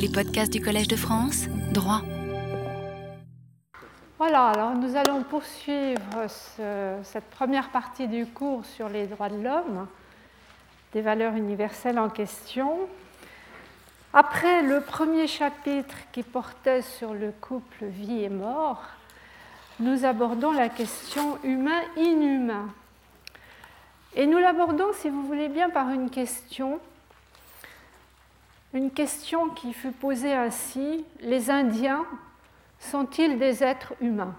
Les podcasts du Collège de France, droit. Voilà, alors nous allons poursuivre cette première partie du cours sur les droits de l'homme, des valeurs universelles en question. Après le premier chapitre qui portait sur le couple vie et mort, nous abordons la question humain-inhumain. Et nous l'abordons, si vous voulez bien, par une question, une question qui fut posée ainsi, les Indiens sont-ils des êtres humains?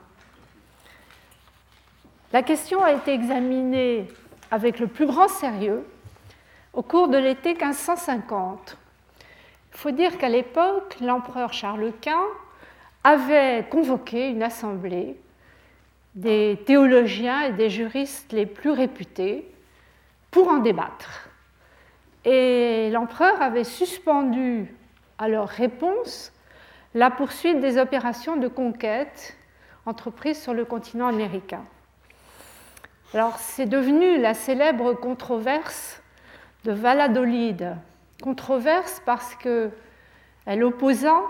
La question a été examinée avec le plus grand sérieux au cours de l'été 1550. Il faut dire qu'à l'époque, l'empereur Charles Quint avait convoqué une assemblée des théologiens et des juristes les plus réputés pour en débattre. Et l'empereur avait suspendu à leur réponse la poursuite des opérations de conquête entreprises sur le continent américain. Alors c'est devenu la célèbre controverse de Valladolid. Controverse parce qu'elle opposa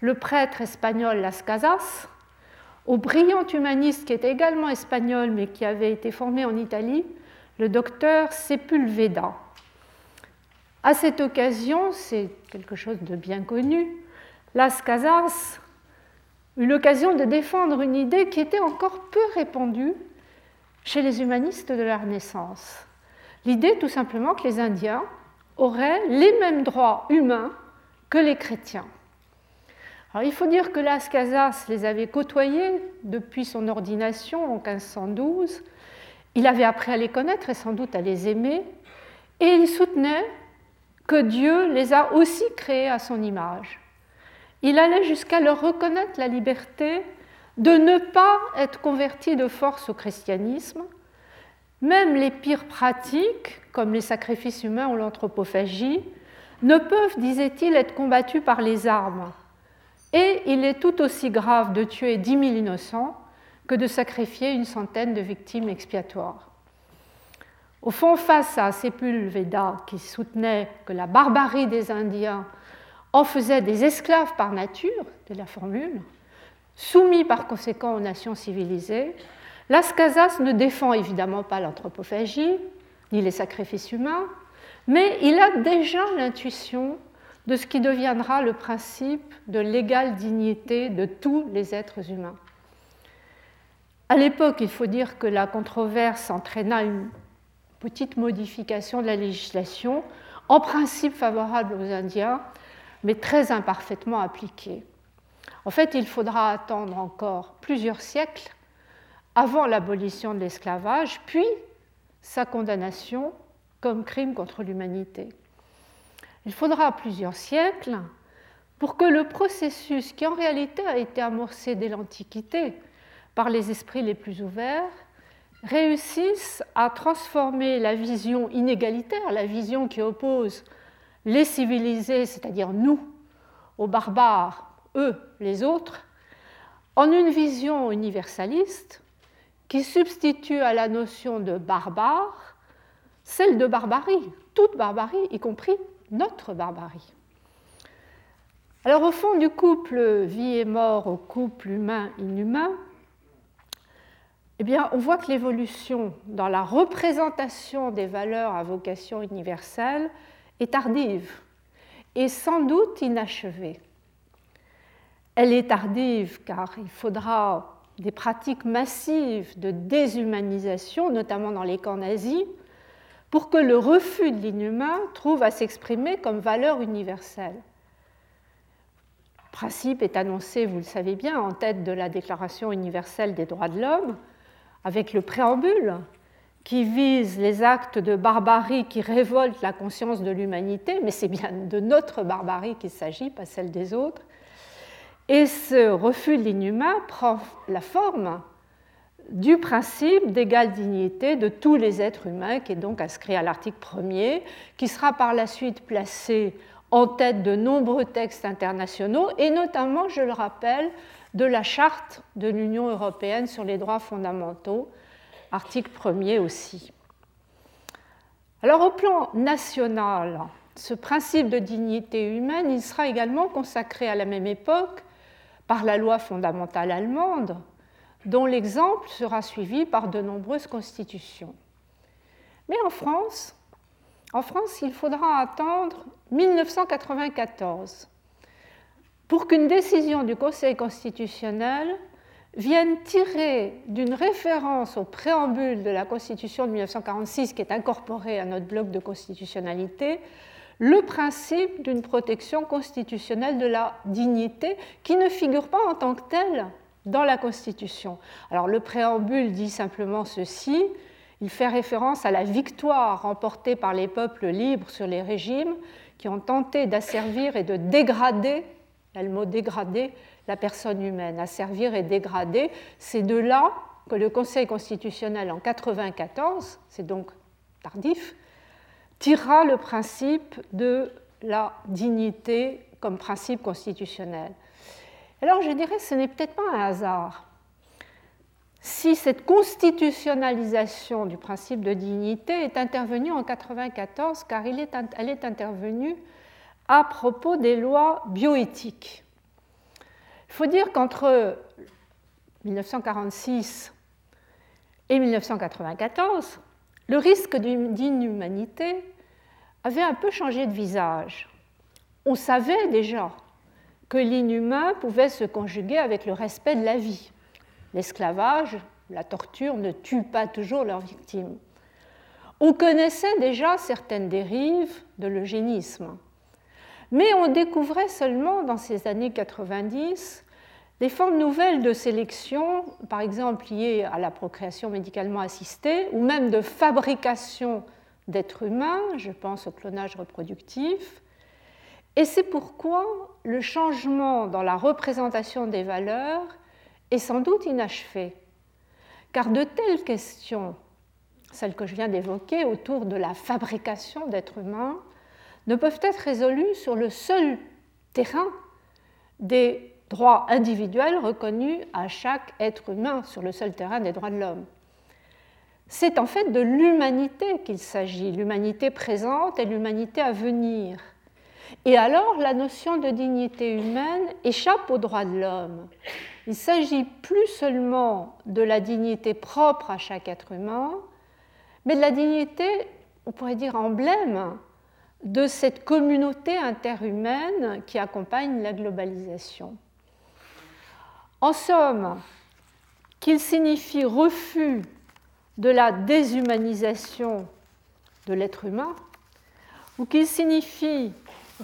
le prêtre espagnol Las Casas au brillant humaniste qui était également espagnol mais qui avait été formé en Italie, le docteur Sepulveda. À cette occasion, c'est quelque chose de bien connu, Las Casas eut l'occasion de défendre une idée qui était encore peu répandue chez les humanistes de la Renaissance. L'idée tout simplement que les Indiens auraient les mêmes droits humains que les chrétiens. Il faut dire que Las Casas les avait côtoyés depuis son ordination en 1512. Il avait appris à les connaître et sans doute à les aimer. Et il soutenait que Dieu les a aussi créés à son image. Il allait jusqu'à leur reconnaître la liberté de ne pas être convertis de force au christianisme. Même les pires pratiques, comme les sacrifices humains ou l'anthropophagie, ne peuvent, disait-il, être combattus par les armes. Et il est tout aussi grave de tuer dix mille innocents que de sacrifier une centaine de victimes expiatoires. Au fond, face à Sepulveda, qui soutenait que la barbarie des Indiens en faisait des esclaves par nature, de la formule, soumis par conséquent aux nations civilisées, Las Casas ne défend évidemment pas l'anthropophagie, ni les sacrifices humains, mais il a déjà l'intuition de ce qui deviendra le principe de l'égale dignité de tous les êtres humains. À l'époque, il faut dire que la controverse entraîna une petite modification de la législation, en principe favorable aux Indiens, mais très imparfaitement appliquée. En fait, il faudra attendre encore plusieurs siècles avant l'abolition de l'esclavage, puis sa condamnation comme crime contre l'humanité. Il faudra plusieurs siècles pour que le processus, qui en réalité a été amorcé dès l'Antiquité par les esprits les plus ouverts, réussisse à transformer la vision inégalitaire, la vision qui oppose les civilisés, c'est-à-dire nous, aux barbares, eux, les autres, en une vision universaliste qui substitue à la notion de barbare celle de barbarie, toute barbarie, y compris notre barbarie. Alors au fond du couple vie et mort au couple humain-inhumain, eh bien, on voit que l'évolution dans la représentation des valeurs à vocation universelle est tardive et sans doute inachevée. Elle est tardive car il faudra des pratiques massives de déshumanisation, notamment dans les camps nazis, pour que le refus de l'inhumain trouve à s'exprimer comme valeur universelle. Le principe est annoncé, vous le savez bien, en tête de la Déclaration universelle des droits de l'homme, avec le préambule qui vise les actes de barbarie qui révoltent la conscience de l'humanité, mais c'est bien de notre barbarie qu'il s'agit, pas celle des autres. Et ce refus de l'inhumain prend la forme du principe d'égale dignité de tous les êtres humains, qui est donc inscrit à l'article 1er, qui sera par la suite placé en tête de nombreux textes internationaux, et notamment, je le rappelle, de la charte de l'Union européenne sur les droits fondamentaux, article 1er aussi. Alors au plan national, ce principe de dignité humaine, il sera également consacré à la même époque par la loi fondamentale allemande, dont l'exemple sera suivi par de nombreuses constitutions. Mais en France, en France, il faudra attendre 1994 pour qu'une décision du Conseil constitutionnel vienne tirer d'une référence au préambule de la Constitution de 1946 qui est incorporée à notre bloc de constitutionnalité le principe d'une protection constitutionnelle de la dignité qui ne figure pas en tant que telle dans la Constitution. Alors le préambule dit simplement ceci, il fait référence à la victoire remportée par les peuples libres sur les régimes qui ont tenté d'asservir et de dégrader, le mot dégrader, la personne humaine, asservir et dégrader. C'est de là que le Conseil constitutionnel en 1994, c'est donc tardif, tirera le principe de la dignité comme principe constitutionnel. Alors je dirais que ce n'est peut-être pas un hasard si cette constitutionnalisation du principe de dignité est intervenue en 1994, car elle est intervenue à propos des lois bioéthiques. Il faut dire qu'entre 1946 et 1994, le risque d'inhumanité avait un peu changé de visage. On savait déjà que l'inhumain pouvait se conjuguer avec le respect de la vie l'esclavage, la torture ne tue pas toujours leurs victimes. On connaissait déjà certaines dérives de l'eugénisme, mais on découvrait seulement dans ces années 90 des formes nouvelles de sélection, par exemple liées à la procréation médicalement assistée, ou même de fabrication d'êtres humains, je pense au clonage reproductif. Et c'est pourquoi le changement dans la représentation des valeurs est sans doute inachevé, car de telles questions, celles que je viens d'évoquer autour de la fabrication d'êtres humains, ne peuvent être résolues sur le seul terrain des droits individuels reconnus à chaque être humain, sur le seul terrain des droits de l'homme. C'est en fait de l'humanité qu'il s'agit, l'humanité présente et l'humanité à venir. Et alors la notion de dignité humaine échappe aux droits de l'homme. Il s'agit plus seulement de la dignité propre à chaque être humain, mais de la dignité, on pourrait dire, emblème de cette communauté interhumaine qui accompagne la globalisation. En somme, qu'il signifie refus de la déshumanisation de l'être humain, ou qu'il signifie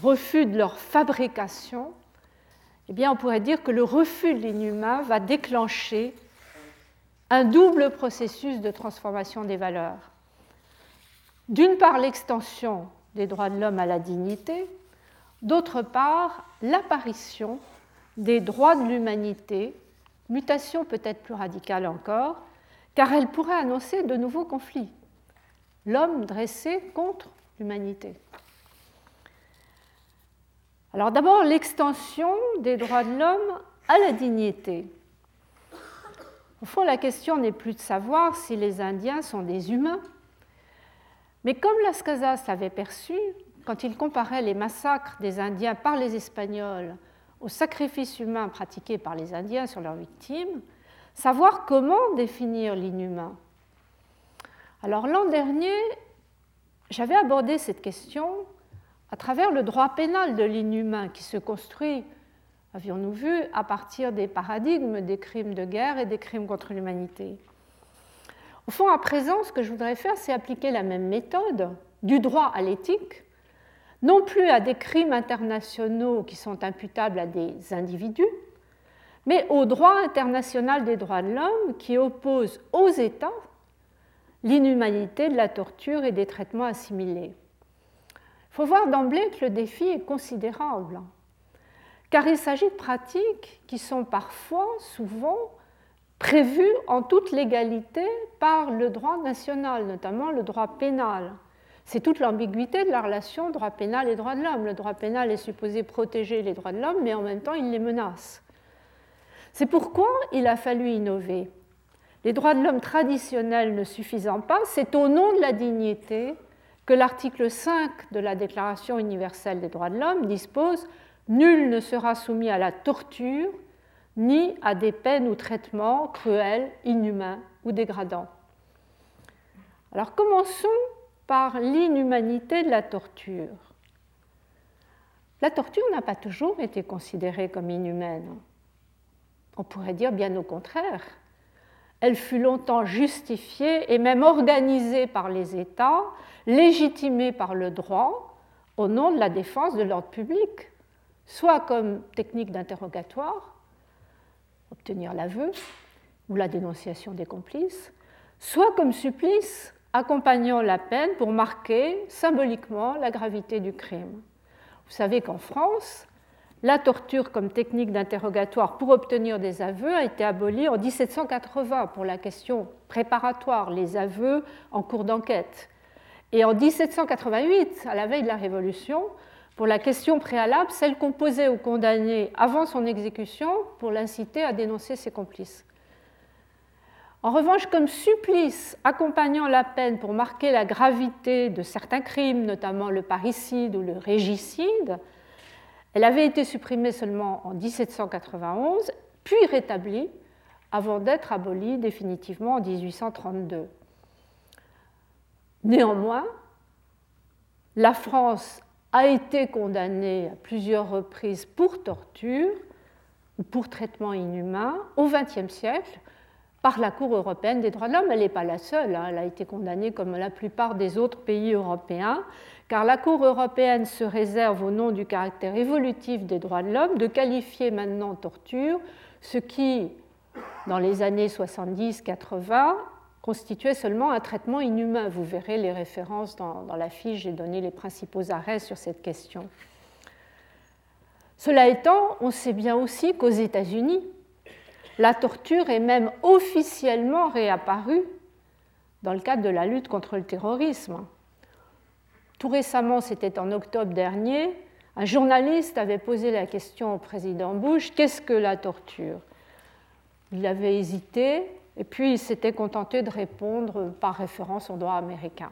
refus de leur fabrication, eh bien, on pourrait dire que le refus de l'inhumain va déclencher un double processus de transformation des valeurs. D'une part, l'extension des droits de l'homme à la dignité, d'autre part, l'apparition des droits de l'humanité, mutation peut-être plus radicale encore, car elle pourrait annoncer de nouveaux conflits. L'homme dressé contre l'humanité. Alors d'abord, l'extension des droits de l'homme à la dignité. Au fond, la question n'est plus de savoir si les Indiens sont des humains, mais comme Las Casas l'avait perçu, quand il comparait les massacres des Indiens par les Espagnols aux sacrifices humains pratiqués par les Indiens sur leurs victimes, savoir comment définir l'inhumain. Alors l'an dernier, j'avais abordé cette question à travers le droit pénal de l'inhumain qui se construit, avions-nous vu, à partir des paradigmes des crimes de guerre et des crimes contre l'humanité. Au fond, à présent, ce que je voudrais faire, c'est appliquer la même méthode du droit à l'éthique, non plus à des crimes internationaux qui sont imputables à des individus, mais au droit international des droits de l'homme qui oppose aux États l'inhumanité de la torture et des traitements assimilés. Il faut voir d'emblée que le défi est considérable, car il s'agit de pratiques qui sont parfois, souvent, prévues en toute légalité par le droit national, notamment le droit pénal. C'est toute l'ambiguïté de la relation droit pénal et droit de l'homme. Le droit pénal est supposé protéger les droits de l'homme, mais en même temps, il les menace. C'est pourquoi il a fallu innover. Les droits de l'homme traditionnels ne suffisant pas, c'est au nom de la dignité que l'article 5 de la Déclaration universelle des droits de l'homme dispose Nul ne sera soumis à la torture ni à des peines ou traitements cruels, inhumains ou dégradants. Alors commençons par l'inhumanité de la torture. La torture n'a pas toujours été considérée comme inhumaine. On pourrait dire bien au contraire. Elle fut longtemps justifiée et même organisée par les États, légitimée par le droit au nom de la défense de l'ordre public, soit comme technique d'interrogatoire, obtenir l'aveu ou la dénonciation des complices, soit comme supplice accompagnant la peine pour marquer symboliquement la gravité du crime. Vous savez qu'en France, la torture comme technique d'interrogatoire pour obtenir des aveux a été abolie en 1780 pour la question préparatoire, les aveux en cours d'enquête. Et en 1788, à la veille de la Révolution, pour la question préalable, celle qu'on posait au condamné avant son exécution pour l'inciter à dénoncer ses complices. En revanche, comme supplice accompagnant la peine pour marquer la gravité de certains crimes, notamment le parricide ou le régicide, elle avait été supprimée seulement en 1791, puis rétablie avant d'être abolie définitivement en 1832. Néanmoins, la France a été condamnée à plusieurs reprises pour torture ou pour traitement inhumain au XXe siècle par la Cour européenne des droits de l'homme. Elle n'est pas la seule, hein. elle a été condamnée comme la plupart des autres pays européens, car la Cour européenne se réserve au nom du caractère évolutif des droits de l'homme de qualifier maintenant torture ce qui, dans les années 70-80, constituait seulement un traitement inhumain. Vous verrez les références dans, dans la fiche, j'ai donné les principaux arrêts sur cette question. Cela étant, on sait bien aussi qu'aux États-Unis, la torture est même officiellement réapparue dans le cadre de la lutte contre le terrorisme. Tout récemment, c'était en octobre dernier, un journaliste avait posé la question au président Bush, qu'est-ce que la torture? Il avait hésité et puis il s'était contenté de répondre par référence au droit américain.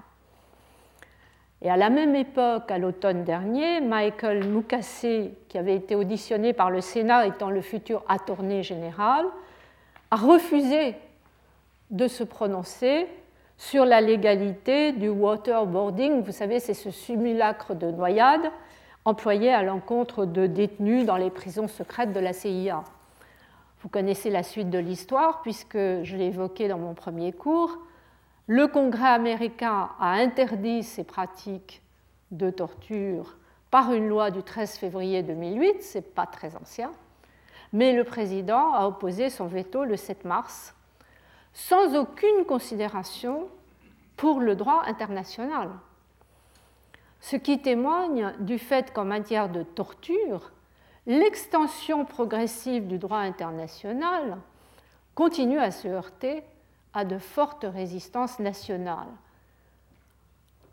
Et à la même époque, à l'automne dernier, Michael Mukasey, qui avait été auditionné par le Sénat étant le futur attorney général, a refusé de se prononcer sur la légalité du waterboarding. Vous savez, c'est ce simulacre de noyade employé à l'encontre de détenus dans les prisons secrètes de la CIA. Vous connaissez la suite de l'histoire puisque je l'ai évoqué dans mon premier cours. Le Congrès américain a interdit ces pratiques de torture par une loi du 13 février 2008, ce n'est pas très ancien, mais le président a opposé son veto le 7 mars, sans aucune considération pour le droit international. Ce qui témoigne du fait qu'en matière de torture, l'extension progressive du droit international continue à se heurter à de fortes résistances nationales.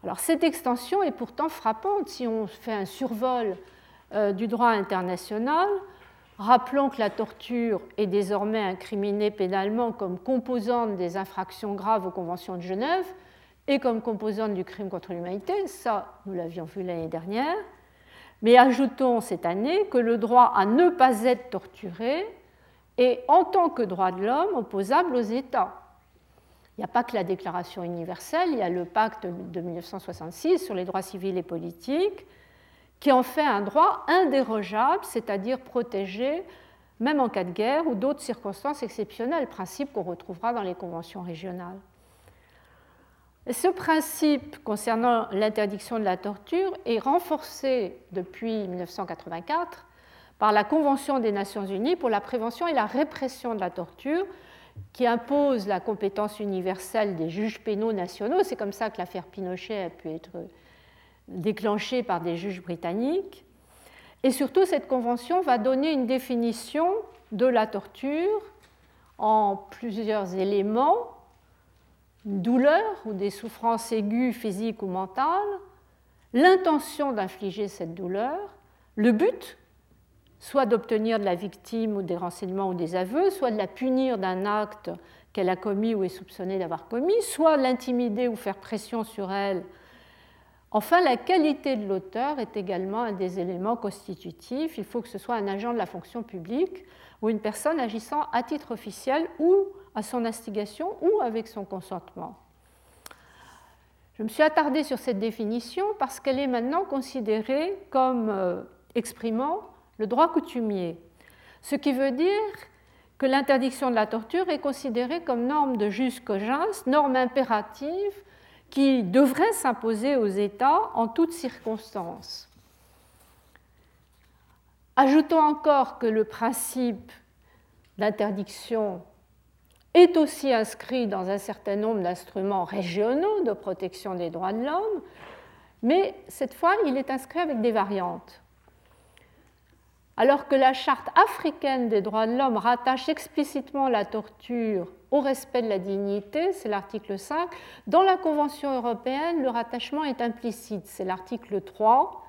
Alors cette extension est pourtant frappante si on fait un survol euh, du droit international. Rappelons que la torture est désormais incriminée pénalement comme composante des infractions graves aux conventions de Genève et comme composante du crime contre l'humanité. Ça, nous l'avions vu l'année dernière. Mais ajoutons cette année que le droit à ne pas être torturé est en tant que droit de l'homme opposable aux États. Il n'y a pas que la Déclaration universelle, il y a le pacte de 1966 sur les droits civils et politiques, qui en fait un droit indérogeable, c'est-à-dire protégé même en cas de guerre ou d'autres circonstances exceptionnelles, principe qu'on retrouvera dans les conventions régionales. Ce principe concernant l'interdiction de la torture est renforcé depuis 1984 par la Convention des Nations Unies pour la prévention et la répression de la torture, qui impose la compétence universelle des juges pénaux nationaux. C'est comme ça que l'affaire Pinochet a pu être déclenchée par des juges britanniques. Et surtout, cette convention va donner une définition de la torture en plusieurs éléments une douleur ou des souffrances aiguës physiques ou mentales, l'intention d'infliger cette douleur, le but soit d'obtenir de la victime ou des renseignements ou des aveux, soit de la punir d'un acte qu'elle a commis ou est soupçonnée d'avoir commis, soit l'intimider ou faire pression sur elle Enfin, la qualité de l'auteur est également un des éléments constitutifs. Il faut que ce soit un agent de la fonction publique ou une personne agissant à titre officiel ou à son instigation ou avec son consentement. Je me suis attardée sur cette définition parce qu'elle est maintenant considérée comme euh, exprimant le droit coutumier, ce qui veut dire que l'interdiction de la torture est considérée comme norme de jus cogens, norme impérative qui devrait s'imposer aux États en toutes circonstances. Ajoutons encore que le principe d'interdiction est aussi inscrit dans un certain nombre d'instruments régionaux de protection des droits de l'homme, mais cette fois, il est inscrit avec des variantes. Alors que la charte africaine des droits de l'homme rattache explicitement la torture au respect de la dignité, c'est l'article 5, dans la Convention européenne, le rattachement est implicite, c'est l'article 3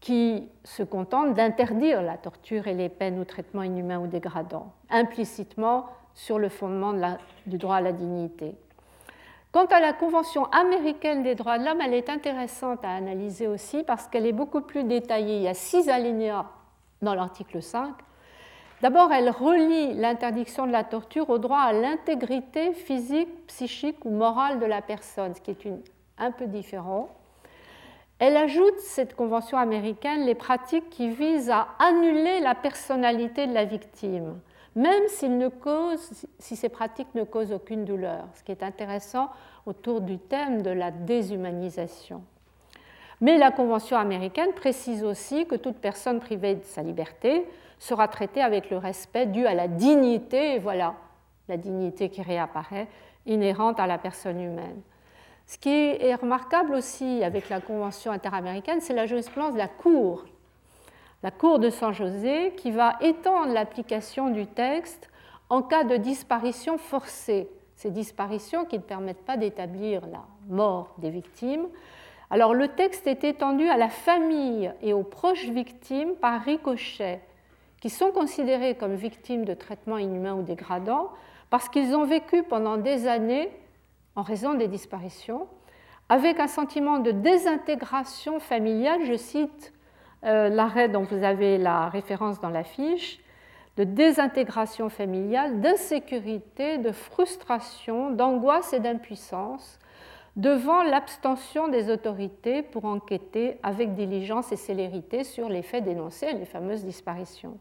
qui se contente d'interdire la torture et les peines ou traitements inhumains ou dégradants, implicitement sur le fondement du droit à la dignité. Quant à la Convention américaine des droits de l'homme, elle est intéressante à analyser aussi parce qu'elle est beaucoup plus détaillée. Il y a six alinéas dans l'article 5. D'abord, elle relie l'interdiction de la torture au droit à l'intégrité physique, psychique ou morale de la personne, ce qui est un peu différent. Elle ajoute, cette convention américaine, les pratiques qui visent à annuler la personnalité de la victime même si ces pratiques ne causent aucune douleur, ce qui est intéressant autour du thème de la déshumanisation. Mais la Convention américaine précise aussi que toute personne privée de sa liberté sera traitée avec le respect dû à la dignité, et voilà, la dignité qui réapparaît, inhérente à la personne humaine. Ce qui est remarquable aussi avec la Convention interaméricaine, c'est la jurisprudence de la Cour la Cour de San José, qui va étendre l'application du texte en cas de disparition forcée, ces disparitions qui ne permettent pas d'établir la mort des victimes. Alors le texte est étendu à la famille et aux proches victimes par ricochet, qui sont considérés comme victimes de traitements inhumains ou dégradants parce qu'ils ont vécu pendant des années, en raison des disparitions, avec un sentiment de désintégration familiale, je cite euh, l'arrêt dont vous avez la référence dans la fiche, de désintégration familiale, d'insécurité, de frustration, d'angoisse et d'impuissance devant l'abstention des autorités pour enquêter avec diligence et célérité sur les faits dénoncés, les fameuses disparitions.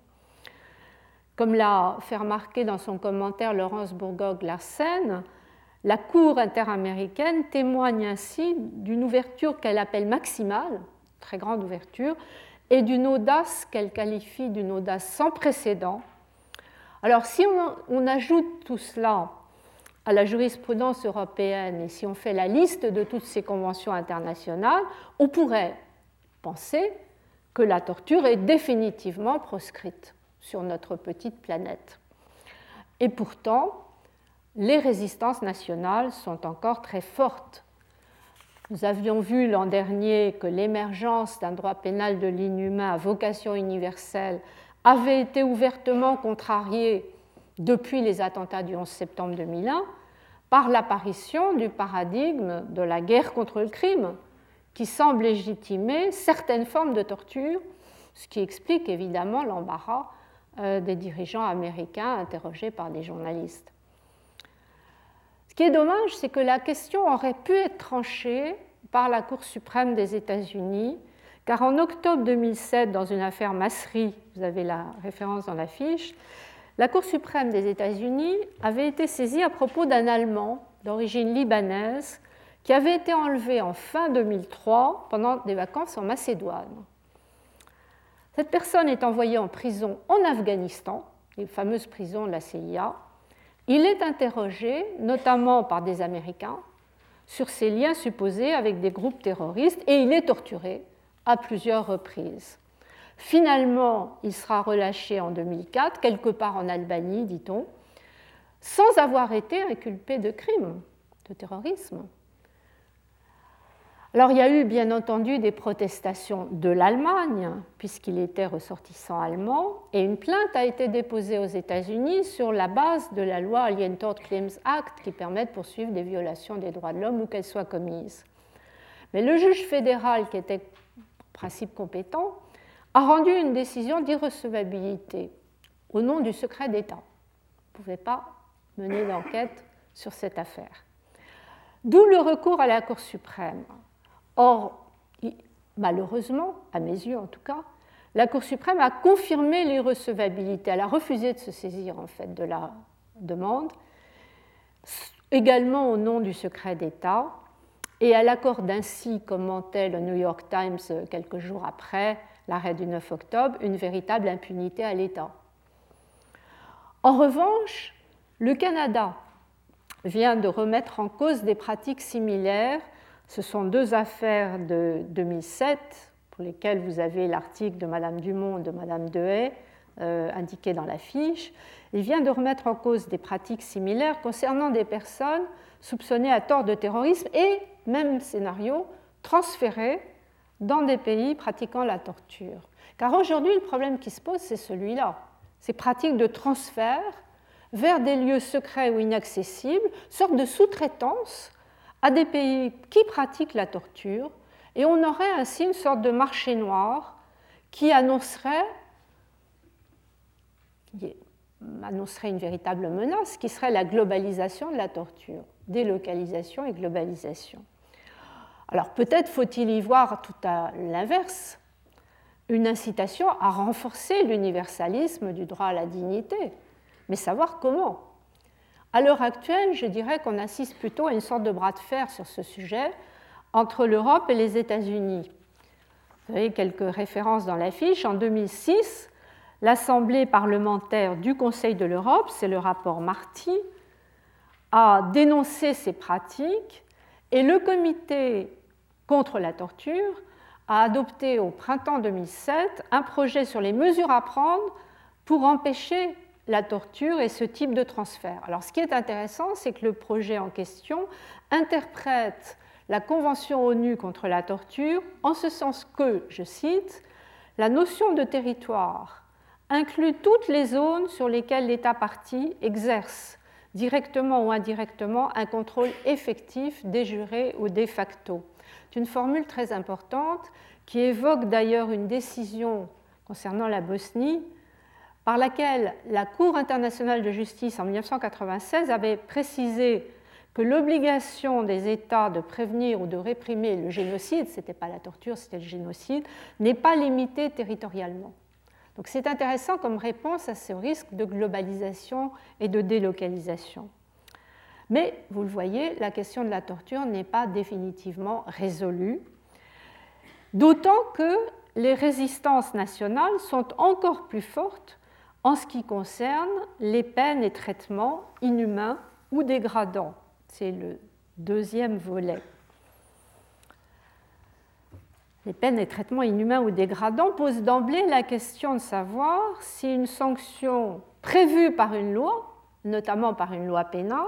Comme l'a fait remarquer dans son commentaire Laurence Bourgogne-Larsen, la Cour interaméricaine témoigne ainsi d'une ouverture qu'elle appelle maximale, très grande ouverture, et d'une audace qu'elle qualifie d'une audace sans précédent. Alors si on, ajoute tout cela à la jurisprudence européenne et si on fait la liste de toutes ces conventions internationales, on pourrait penser que la torture est définitivement proscrite sur notre petite planète. Et pourtant, les résistances nationales sont encore très fortes nous avions vu l'an dernier que l'émergence d'un droit pénal de l'inhumain à vocation universelle avait été ouvertement contrariée depuis les attentats du 11 septembre 2001 par l'apparition du paradigme de la guerre contre le crime, qui semble légitimer certaines formes de torture, ce qui explique évidemment l'embarras euh, des dirigeants américains interrogés par des journalistes. Qui est dommage, c'est que la question aurait pu être tranchée par la Cour suprême des États-Unis, car en octobre 2007, dans une affaire Massery, vous avez la référence dans la fiche, la Cour suprême des États-Unis avait été saisie à propos d'un Allemand d'origine libanaise qui avait été enlevé en fin 2003 pendant des vacances en Macédoine. Cette personne est envoyée en prison en Afghanistan, les fameuses prisons de la CIA, il est interrogé, notamment par des Américains, sur ses liens supposés avec des groupes terroristes et il est torturé à plusieurs reprises. Finalement, il sera relâché en 2004, quelque part en Albanie, dit-on, sans avoir été inculpé de crime, de terrorisme. Alors il y a eu bien entendu des protestations de l'Allemagne, puisqu'il était ressortissant allemand, et une plainte a été déposée aux États-Unis sur la base de la loi Alien Tort Claims Act qui permet de poursuivre des violations des droits de l'homme où qu'elles soient commises. Mais le juge fédéral, qui était principe compétent, a rendu une décision d'irrecevabilité au nom du secret d'État. On ne pouvait pas mener d'enquête sur cette affaire. D'où le recours à la Cour suprême. Or, malheureusement, à mes yeux en tout cas, la Cour suprême a confirmé l'irrecevabilité. Elle a refusé de se saisir en fait de la demande, également au nom du secret d'État, et elle accorde ainsi, commentait le New York Times quelques jours après l'arrêt du 9 octobre, une véritable impunité à l'État. En revanche, le Canada vient de remettre en cause des pratiques similaires. Ce sont deux affaires de 2007 pour lesquelles vous avez l'article de Madame Dumont et de Madame Dehaye euh, indiqué dans la fiche. Il vient de remettre en cause des pratiques similaires concernant des personnes soupçonnées à tort de terrorisme et, même scénario, transférées dans des pays pratiquant la torture. Car aujourd'hui, le problème qui se pose, c'est celui-là. Ces pratiques de transfert vers des lieux secrets ou inaccessibles, sorte de sous-traitance à des pays qui pratiquent la torture, et on aurait ainsi une sorte de marché noir qui annoncerait, une véritable menace, qui serait la globalisation de la torture, délocalisation et globalisation. Alors peut-être faut-il y voir tout à l'inverse, une incitation à renforcer l'universalisme du droit à la dignité, mais savoir comment. À l'heure actuelle, je dirais qu'on assiste plutôt à une sorte de bras de fer sur ce sujet entre l'Europe et les États-Unis. Vous avez quelques références dans l'affiche. En 2006, l'Assemblée parlementaire du Conseil de l'Europe, c'est le rapport Marty, a dénoncé ces pratiques et le comité contre la torture a adopté au printemps 2007 un projet sur les mesures à prendre pour empêcher la torture et ce type de transfert. Alors ce qui est intéressant, c'est que le projet en question interprète la Convention ONU contre la torture en ce sens que, je cite, la notion de territoire inclut toutes les zones sur lesquelles l'État parti exerce directement ou indirectement un contrôle effectif des jurés ou de facto. C'est une formule très importante qui évoque d'ailleurs une décision concernant la Bosnie par laquelle la Cour internationale de justice en 1996 avait précisé que l'obligation des États de prévenir ou de réprimer le génocide, ce n'était pas la torture, c'était le génocide, n'est pas limitée territorialement. Donc c'est intéressant comme réponse à ce risque de globalisation et de délocalisation. Mais vous le voyez, la question de la torture n'est pas définitivement résolue, d'autant que les résistances nationales sont encore plus fortes en ce qui concerne les peines et traitements inhumains ou dégradants. C'est le deuxième volet. Les peines et traitements inhumains ou dégradants posent d'emblée la question de savoir si une sanction prévue par une loi, notamment par une loi pénale,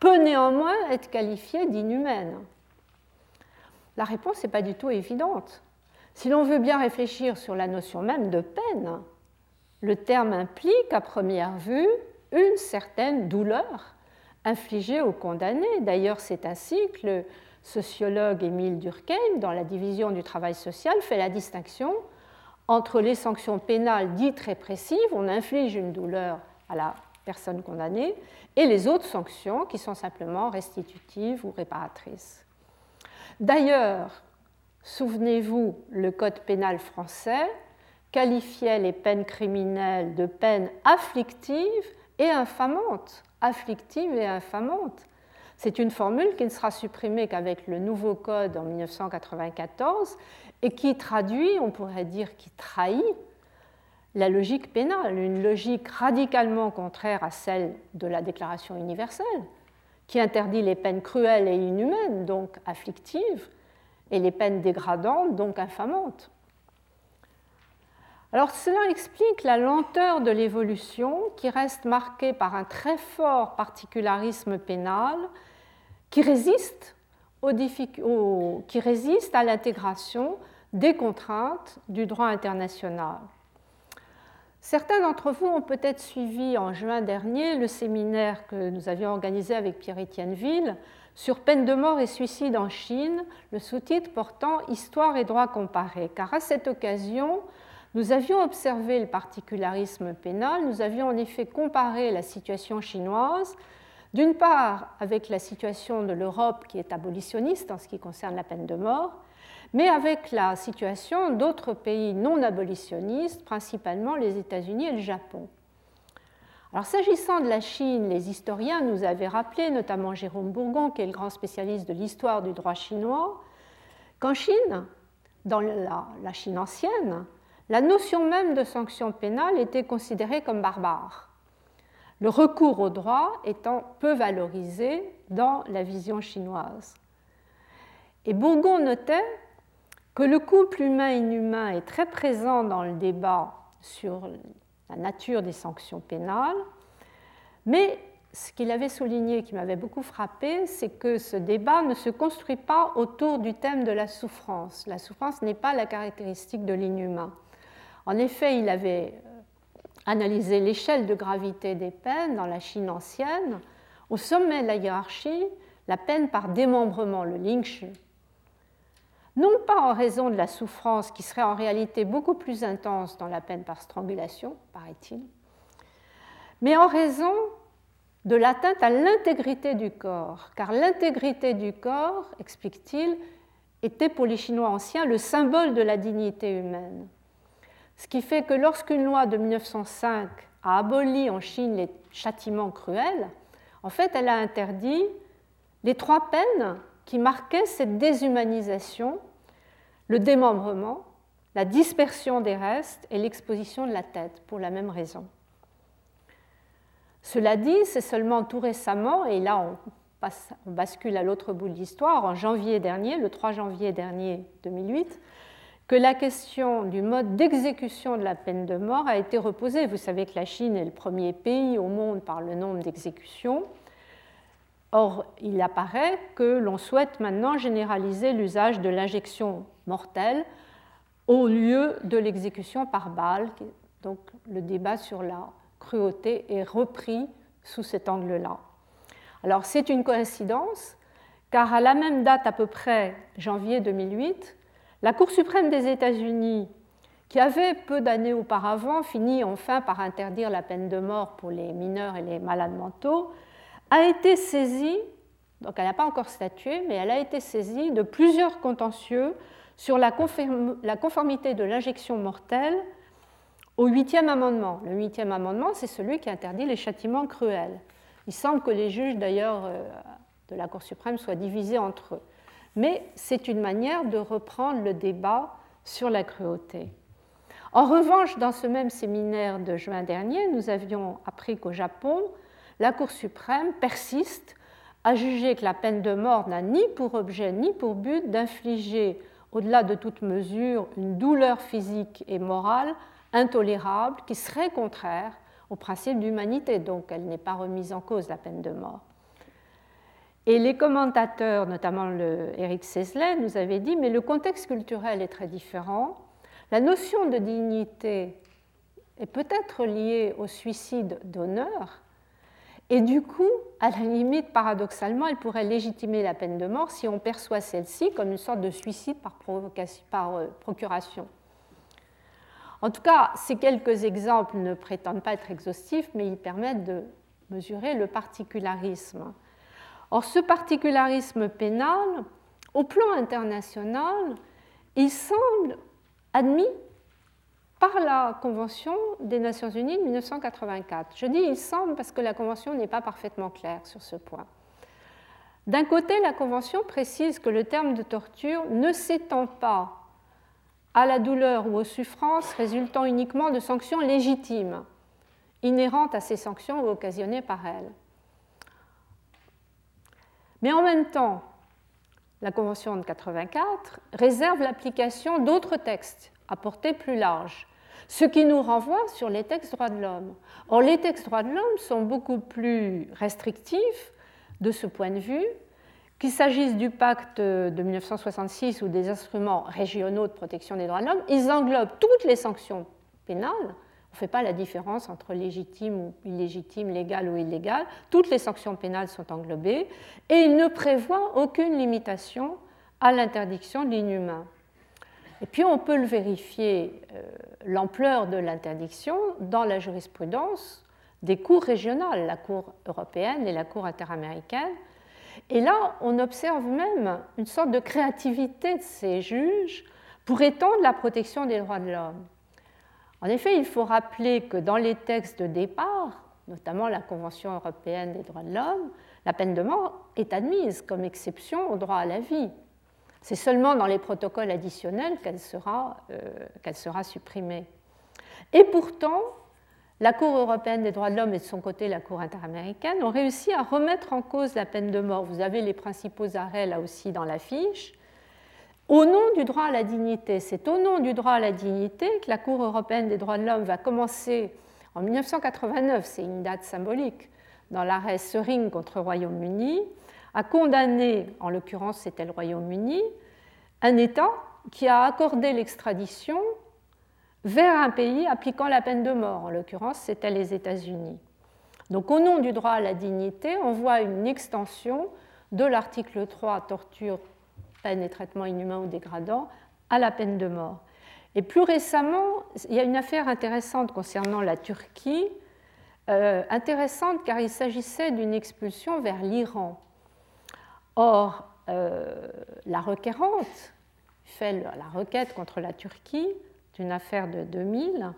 peut néanmoins être qualifiée d'inhumaine. La réponse n'est pas du tout évidente. Si l'on veut bien réfléchir sur la notion même de peine, le terme implique à première vue une certaine douleur infligée au condamné. D'ailleurs, c'est ainsi que le sociologue Émile Durkheim, dans la division du travail social, fait la distinction entre les sanctions pénales dites répressives, on inflige une douleur à la personne condamnée, et les autres sanctions qui sont simplement restitutives ou réparatrices. D'ailleurs, souvenez-vous, le Code pénal français qualifiait les peines criminelles de peines afflictives et infamantes. Afflictives et infamantes. C'est une formule qui ne sera supprimée qu'avec le nouveau code en 1994 et qui traduit, on pourrait dire qui trahit, la logique pénale, une logique radicalement contraire à celle de la Déclaration universelle, qui interdit les peines cruelles et inhumaines, donc afflictives, et les peines dégradantes, donc infamantes. Alors cela explique la lenteur de l'évolution qui reste marquée par un très fort particularisme pénal qui résiste, à l'intégration des contraintes du droit international. Certains d'entre vous ont peut-être suivi en juin dernier le séminaire que nous avions organisé avec Pierre-Étienne Ville sur peine de mort et suicide en Chine, le sous-titre portant Histoire et droit comparé. Car à cette occasion, nous avions observé le particularisme pénal, nous avions en effet comparé la situation chinoise, d'une part avec la situation de l'Europe qui est abolitionniste en ce qui concerne la peine de mort, mais avec la situation d'autres pays non abolitionnistes, principalement les États-Unis et le Japon. Alors s'agissant de la Chine, les historiens nous avaient rappelé, notamment Jérôme Bourgon, qui est le grand spécialiste de l'histoire du droit chinois, qu'en Chine, dans la, la Chine ancienne, la notion même de sanction pénale était considérée comme barbare, le recours au droit étant peu valorisé dans la vision chinoise. Et Bourgon notait que le couple humain-inhumain est très présent dans le débat sur la nature des sanctions pénales, mais ce qu'il avait souligné, qui m'avait beaucoup frappé, c'est que ce débat ne se construit pas autour du thème de la souffrance. La souffrance n'est pas la caractéristique de l'inhumain. En effet, il avait euh, analysé l'échelle de gravité des peines dans la Chine ancienne. Au sommet de la hiérarchie, la peine par démembrement, le lynch, non pas en raison de la souffrance qui serait en réalité beaucoup plus intense dans la peine par strangulation, paraît-il, mais en raison de l'atteinte à l'intégrité du corps, car l'intégrité du corps, explique-t-il, était pour les Chinois anciens le symbole de la dignité humaine. Ce qui fait que lorsqu'une loi de 1905 a aboli en Chine les châtiments cruels, en fait, elle a interdit les trois peines qui marquaient cette déshumanisation, le démembrement, la dispersion des restes et l'exposition de la tête, pour la même raison. Cela dit, c'est seulement tout récemment, et là on, bascule à l'autre bout de l'histoire, en janvier dernier, le 3 janvier dernier 2008, que la question du mode d'exécution de la peine de mort a été reposée. Vous savez que la Chine est le premier pays au monde par le nombre d'exécutions. Or, il apparaît que l'on souhaite maintenant généraliser l'usage de l'injection mortelle au lieu de l'exécution par balle. Donc, le débat sur la cruauté est repris sous cet angle-là. Alors, c'est une coïncidence, car à la même date, à peu près janvier 2008, la Cour suprême des États-Unis, qui avait peu d'années auparavant fini enfin par interdire la peine de mort pour les mineurs et les malades mentaux, a été saisie, donc elle n'a pas encore statué, mais elle a été saisie de plusieurs contentieux sur la conformité de l'injection mortelle au huitième amendement. Le huitième amendement, c'est celui qui interdit les châtiments cruels. Il semble que les juges, d'ailleurs, euh, de la Cour suprême soient divisés entre eux mais c'est une manière de reprendre le débat sur la cruauté. En revanche, dans ce même séminaire de juin dernier, nous avions appris qu'au Japon, la Cour suprême persiste à juger que la peine de mort n'a ni pour objet ni pour but d'infliger, au-delà de toute mesure, une douleur physique et morale intolérable qui serait contraire au principe d'humanité. Donc elle n'est pas remise en cause, la peine de mort. Et les commentateurs, notamment Eric Sesley, nous avaient dit mais le contexte culturel est très différent. La notion de dignité est peut-être liée au suicide d'honneur. Et du coup, à la limite, paradoxalement, elle pourrait légitimer la peine de mort si on perçoit celle-ci comme une sorte de suicide par, par euh, procuration. En tout cas, ces quelques exemples ne prétendent pas être exhaustifs, mais ils permettent de mesurer le particularisme Or, ce particularisme pénal, au plan international, il semble admis par la Convention des Nations Unies de 1984. Je dis il semble parce que la Convention n'est pas parfaitement claire sur ce point. D'un côté, la Convention précise que le terme de torture ne s'étend pas à la douleur ou aux souffrances résultant uniquement de sanctions légitimes, inhérentes à ces sanctions ou occasionnées par elles. Mais en même temps, la Convention de 84 réserve l'application d'autres textes à portée plus large, ce qui nous renvoie sur les textes droits de l'homme. Or, les textes droits de l'homme sont beaucoup plus restrictifs de ce point de vue, qu'il s'agisse du pacte de 1966 ou des instruments régionaux de protection des droits de l'homme, ils englobent toutes les sanctions pénales, ne fait pas la différence entre légitime ou illégitime, légal ou illégal. Toutes les sanctions pénales sont englobées et il ne prévoit aucune limitation à l'interdiction de l'inhumain. Et puis on peut le vérifier, euh, l'ampleur de l'interdiction, dans la jurisprudence des cours régionales, la Cour européenne et la Cour interaméricaine. Et là, on observe même une sorte de créativité de ces juges pour étendre la protection des droits de l'homme. En effet, il faut rappeler que dans les textes de départ, notamment la Convention européenne des droits de l'homme, la peine de mort est admise comme exception au droit à la vie. C'est seulement dans les protocoles additionnels qu'elle sera, euh, sera supprimée. Et pourtant, la Cour européenne des droits de l'homme et de son côté la Cour interaméricaine ont réussi à remettre en cause la peine de mort. Vous avez les principaux arrêts là aussi dans la fiche. Au nom du droit à la dignité, c'est au nom du droit à la dignité que la Cour européenne des droits de l'homme va commencer en 1989, c'est une date symbolique, dans l'arrêt Sering contre le Royaume-Uni, à condamner, en l'occurrence c'était le Royaume-Uni, un État qui a accordé l'extradition vers un pays appliquant la peine de mort, en l'occurrence c'était les États-Unis. Donc au nom du droit à la dignité, on voit une extension de l'article 3, torture et traitement inhumain ou dégradant, à la peine de mort. Et plus récemment, il y a une affaire intéressante concernant la Turquie, euh, intéressante car il s'agissait d'une expulsion vers l'Iran. Or, euh, la requérante fait la requête contre la Turquie, d'une affaire de 2000,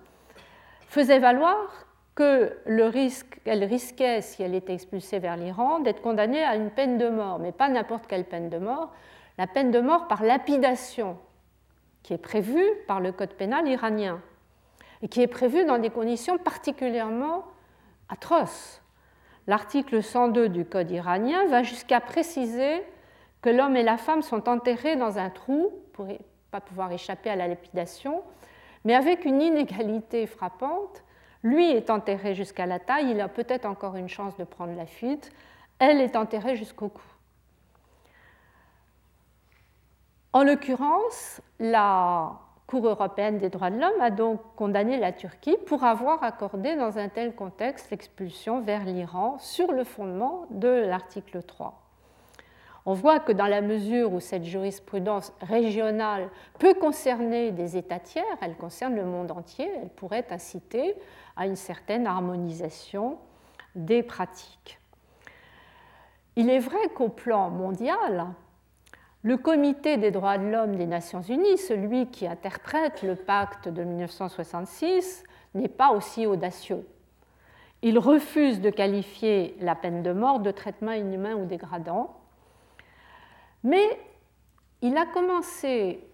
faisait valoir que le risque, qu'elle risquait, si elle était expulsée vers l'Iran, d'être condamnée à une peine de mort, mais pas n'importe quelle peine de mort, la peine de mort par lapidation, qui est prévue par le code pénal iranien, et qui est prévue dans des conditions particulièrement atroces. L'article 102 du code iranien va jusqu'à préciser que l'homme et la femme sont enterrés dans un trou pour ne pas pouvoir échapper à la lapidation, mais avec une inégalité frappante. Lui est enterré jusqu'à la taille, il a peut-être encore une chance de prendre la fuite, elle est enterrée jusqu'au cou. En l'occurrence, la Cour européenne des droits de l'homme a donc condamné la Turquie pour avoir accordé dans un tel contexte l'expulsion vers l'Iran sur le fondement de l'article 3. On voit que dans la mesure où cette jurisprudence régionale peut concerner des États tiers, elle concerne le monde entier, elle pourrait inciter à une certaine harmonisation des pratiques. Il est vrai qu'au plan mondial, le Comité des droits de l'homme des Nations Unies, celui qui interprète le pacte de 1966, n'est pas aussi audacieux. Il refuse de qualifier la peine de mort de traitement inhumain ou dégradant, mais il a commencé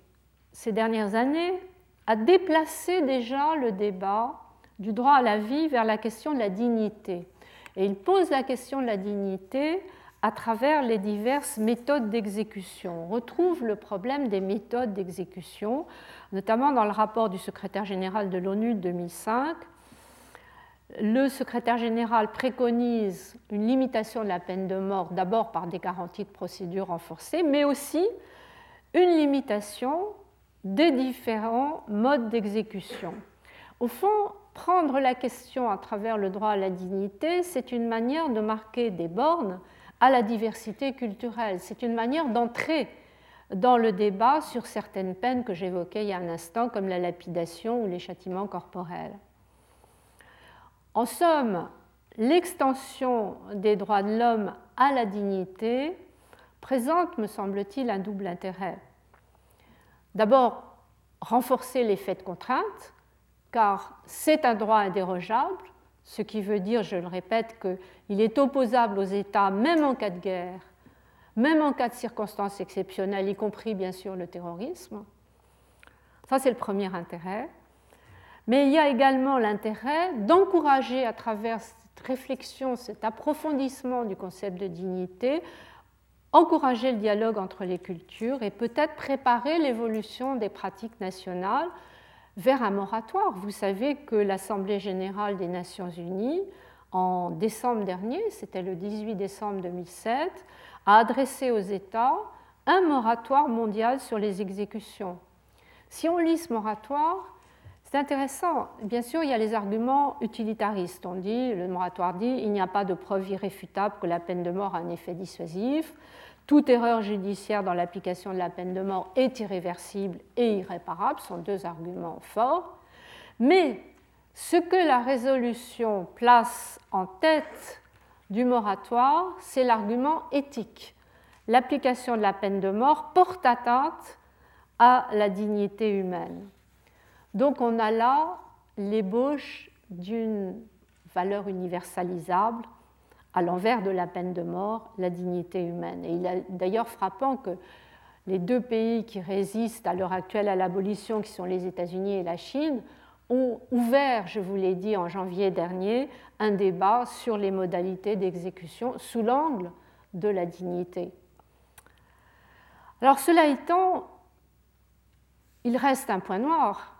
ces dernières années à déplacer déjà le débat du droit à la vie vers la question de la dignité. Et il pose la question de la dignité à travers les diverses méthodes d'exécution. On retrouve le problème des méthodes d'exécution, notamment dans le rapport du secrétaire général de l'ONU de 2005. Le secrétaire général préconise une limitation de la peine de mort, d'abord par des garanties de procédure renforcées, mais aussi une limitation des différents modes d'exécution. Au fond, prendre la question à travers le droit à la dignité, c'est une manière de marquer des bornes à la diversité culturelle. C'est une manière d'entrer dans le débat sur certaines peines que j'évoquais il y a un instant, comme la lapidation ou les châtiments corporels. En somme, l'extension des droits de l'homme à la dignité présente, me semble-t-il, un double intérêt. D'abord, renforcer l'effet de contrainte, car c'est un droit indérogeable, ce qui veut dire, je le répète, qu'il est opposable aux États même en cas de guerre, même en cas de circonstances exceptionnelles, y compris bien sûr le terrorisme. Ça, c'est le premier intérêt. Mais il y a également l'intérêt d'encourager à travers cette réflexion, cet approfondissement du concept de dignité, encourager le dialogue entre les cultures et peut-être préparer l'évolution des pratiques nationales vers un moratoire. Vous savez que l'Assemblée générale des Nations unies, en décembre dernier, c'était le 18 décembre 2007, a adressé aux États un moratoire mondial sur les exécutions. Si on lit ce moratoire, c'est intéressant. Bien sûr, il y a les arguments utilitaristes. On dit, le moratoire dit, il n'y a pas de preuve irréfutable que la peine de mort a un effet dissuasif. Toute erreur judiciaire dans l'application de la peine de mort est irréversible et irréparable, sont deux arguments forts. Mais ce que la résolution place en tête du moratoire, c'est l'argument éthique. L'application de la peine de mort porte atteinte à la dignité humaine. Donc on a là l'ébauche d'une valeur universalisable à l'envers de la peine de mort, la dignité humaine. Et il est d'ailleurs frappant que les deux pays qui résistent à l'heure actuelle à l'abolition, qui sont les États-Unis et la Chine, ont ouvert, je vous l'ai dit en janvier dernier, un débat sur les modalités d'exécution sous l'angle de la dignité. Alors cela étant, il reste un point noir,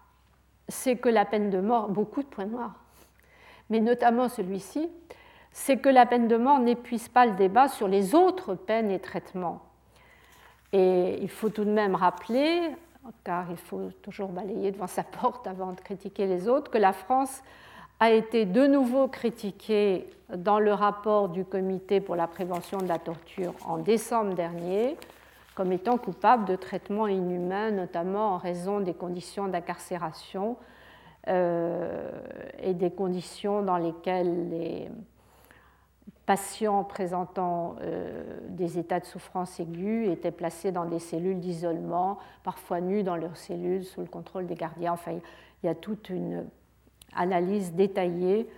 c'est que la peine de mort, beaucoup de points noirs, mais notamment celui-ci, c'est que la peine de mort n'épuise pas le débat sur les autres peines et traitements. Et il faut tout de même rappeler, car il faut toujours balayer devant sa porte avant de critiquer les autres, que la France a été de nouveau critiquée dans le rapport du Comité pour la prévention de la torture en décembre dernier comme étant coupable de traitements inhumains, notamment en raison des conditions d'incarcération euh, et des conditions dans lesquelles les patients présentant euh, des états de souffrance aiguë étaient placés dans des cellules d'isolement, parfois nus dans leurs cellules sous le contrôle des gardiens. Enfin, il y a toute une analyse détaillée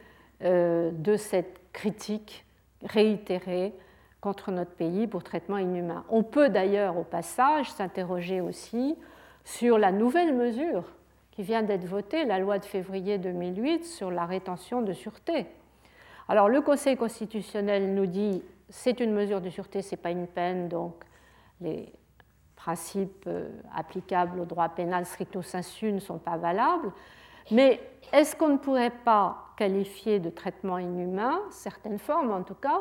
euh, de cette critique réitérée contre notre pays pour traitement inhumain. On peut d'ailleurs au passage s'interroger aussi sur la nouvelle mesure qui vient d'être votée, la loi de février 2008 sur la rétention de sûreté. Alors le Conseil constitutionnel nous dit c'est une mesure de sûreté, ce n'est pas une peine, donc les principes euh, applicables au droit pénal stricto sensu ne sont pas valables. Mais est-ce qu'on ne pourrait pas qualifier de traitement inhumain, certaines formes en tout cas,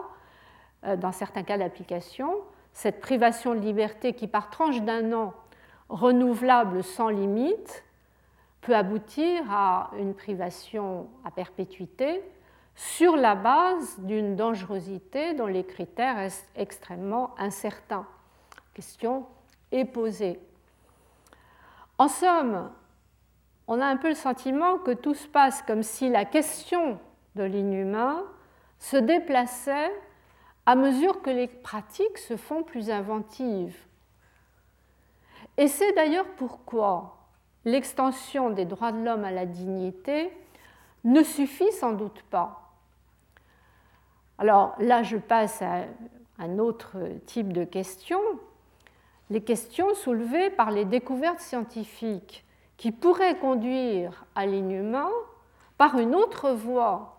euh, dans certains cas d'application, cette privation de liberté qui, par tranche d'un an, renouvelable sans limite, peut aboutir à une privation à perpétuité sur la base d'une dangerosité dont les critères restent extrêmement incertains. question est posée. En somme, on a un peu le sentiment que tout se passe comme si la question de l'inhumain se déplaçait à mesure que les pratiques se font plus inventives. Et c'est d'ailleurs pourquoi l'extension des droits de l'homme à la dignité ne suffit sans doute pas. Alors là, je passe à un autre type de questions, les questions soulevées par les découvertes scientifiques qui pourraient conduire à l'inhumain par une autre voie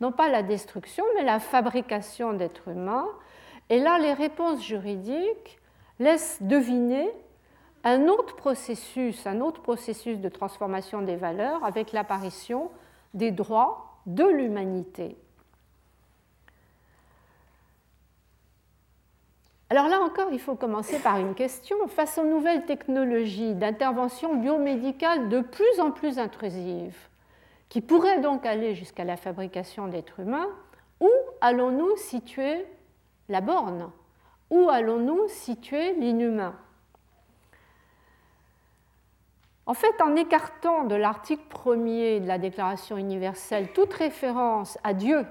non pas la destruction, mais la fabrication d'êtres humains. Et là, les réponses juridiques laissent deviner un autre processus, un autre processus de transformation des valeurs avec l'apparition des droits de l'humanité. Alors là encore, il faut commencer par une question. Face aux nouvelles technologies d'intervention biomédicale de plus en plus intrusives, qui pourrait donc aller jusqu'à la fabrication d'êtres humains, où allons-nous situer la borne? Où allons-nous situer l'inhumain? En fait, en écartant de l'article 1er de la Déclaration universelle toute référence à Dieu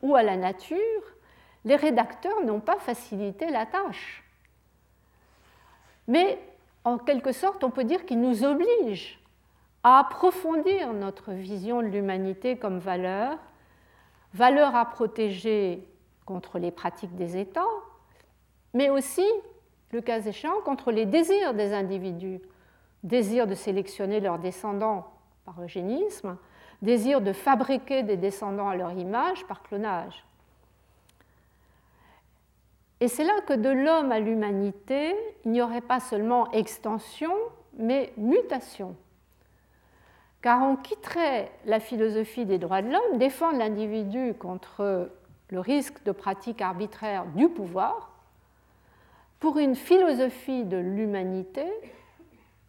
ou à la nature, les rédacteurs n'ont pas facilité la tâche. Mais en quelque sorte, on peut dire qu'ils nous obligent à approfondir notre vision de l'humanité comme valeur, valeur à protéger contre les pratiques des États, mais aussi, le cas échéant, contre les désirs des individus, désir de sélectionner leurs descendants par eugénisme, désir de fabriquer des descendants à leur image par clonage. Et c'est là que de l'homme à l'humanité, il n'y aurait pas seulement extension, mais mutation. Car on quitterait la philosophie des droits de l'homme, défendre l'individu contre le risque de pratique arbitraire du pouvoir, pour une philosophie de l'humanité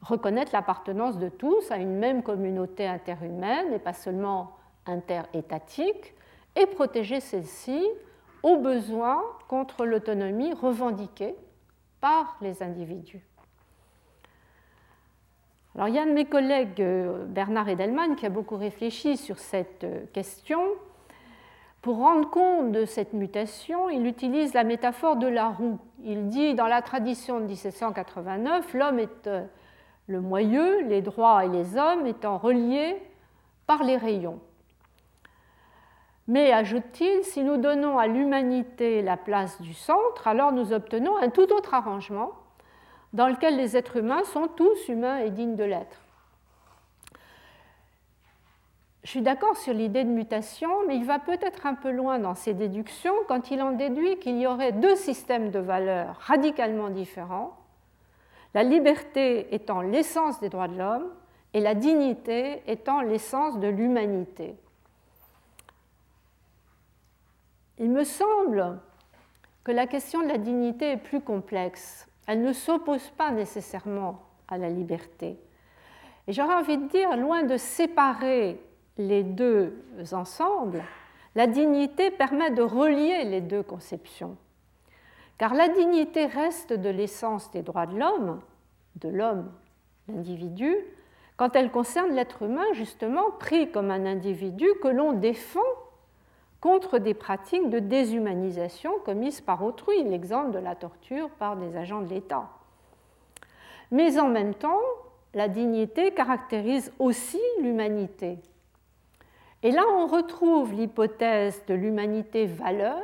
reconnaître l'appartenance de tous à une même communauté interhumaine et pas seulement interétatique, et protéger celle-ci au besoin contre l'autonomie revendiquée par les individus. Alors, il y a un de mes collègues, euh, Bernard Edelman, qui a beaucoup réfléchi sur cette euh, question. Pour rendre compte de cette mutation, il utilise la métaphore de la roue. Il dit, dans la tradition de 1789, l'homme est euh, le moyeu, les droits et les hommes étant reliés par les rayons. Mais, ajoute-t-il, si nous donnons à l'humanité la place du centre, alors nous obtenons un tout autre arrangement dans lequel les êtres humains sont tous humains et dignes de l'être. Je suis d'accord sur l'idée de mutation, mais il va peut-être un peu loin dans ses déductions quand il en déduit qu'il y aurait deux systèmes de valeurs radicalement différents, la liberté étant l'essence des droits de l'homme et la dignité étant l'essence de l'humanité. Il me semble que la question de la dignité est plus complexe. Elle ne s'oppose pas nécessairement à la liberté. Et j'aurais envie de dire, loin de séparer les deux ensemble, la dignité permet de relier les deux conceptions. Car la dignité reste de l'essence des droits de l'homme, de l'homme, l'individu, quand elle concerne l'être humain, justement, pris comme un individu que l'on défend contre des pratiques de déshumanisation commises par autrui, l'exemple de la torture par des agents de l'État. Mais en même temps, la dignité caractérise aussi l'humanité. Et là, on retrouve l'hypothèse de l'humanité valeur,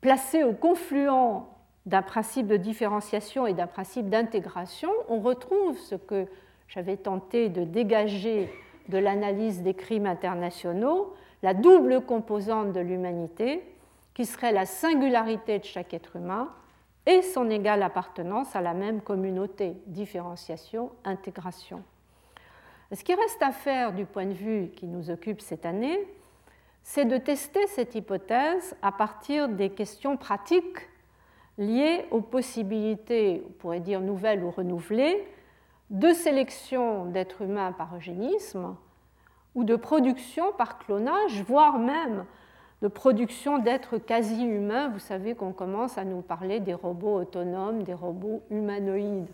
placée au confluent d'un principe de différenciation et d'un principe d'intégration. On retrouve ce que j'avais tenté de dégager de l'analyse des crimes internationaux, la double composante de l'humanité, qui serait la singularité de chaque être humain et son égale appartenance à la même communauté, différenciation, intégration. Ce qui reste à faire du point de vue qui nous occupe cette année, c'est de tester cette hypothèse à partir des questions pratiques liées aux possibilités, on pourrait dire nouvelles ou renouvelées, de sélection d'êtres humains par eugénisme ou de production par clonage, voire même de production d'êtres quasi humains. Vous savez qu'on commence à nous parler des robots autonomes, des robots humanoïdes.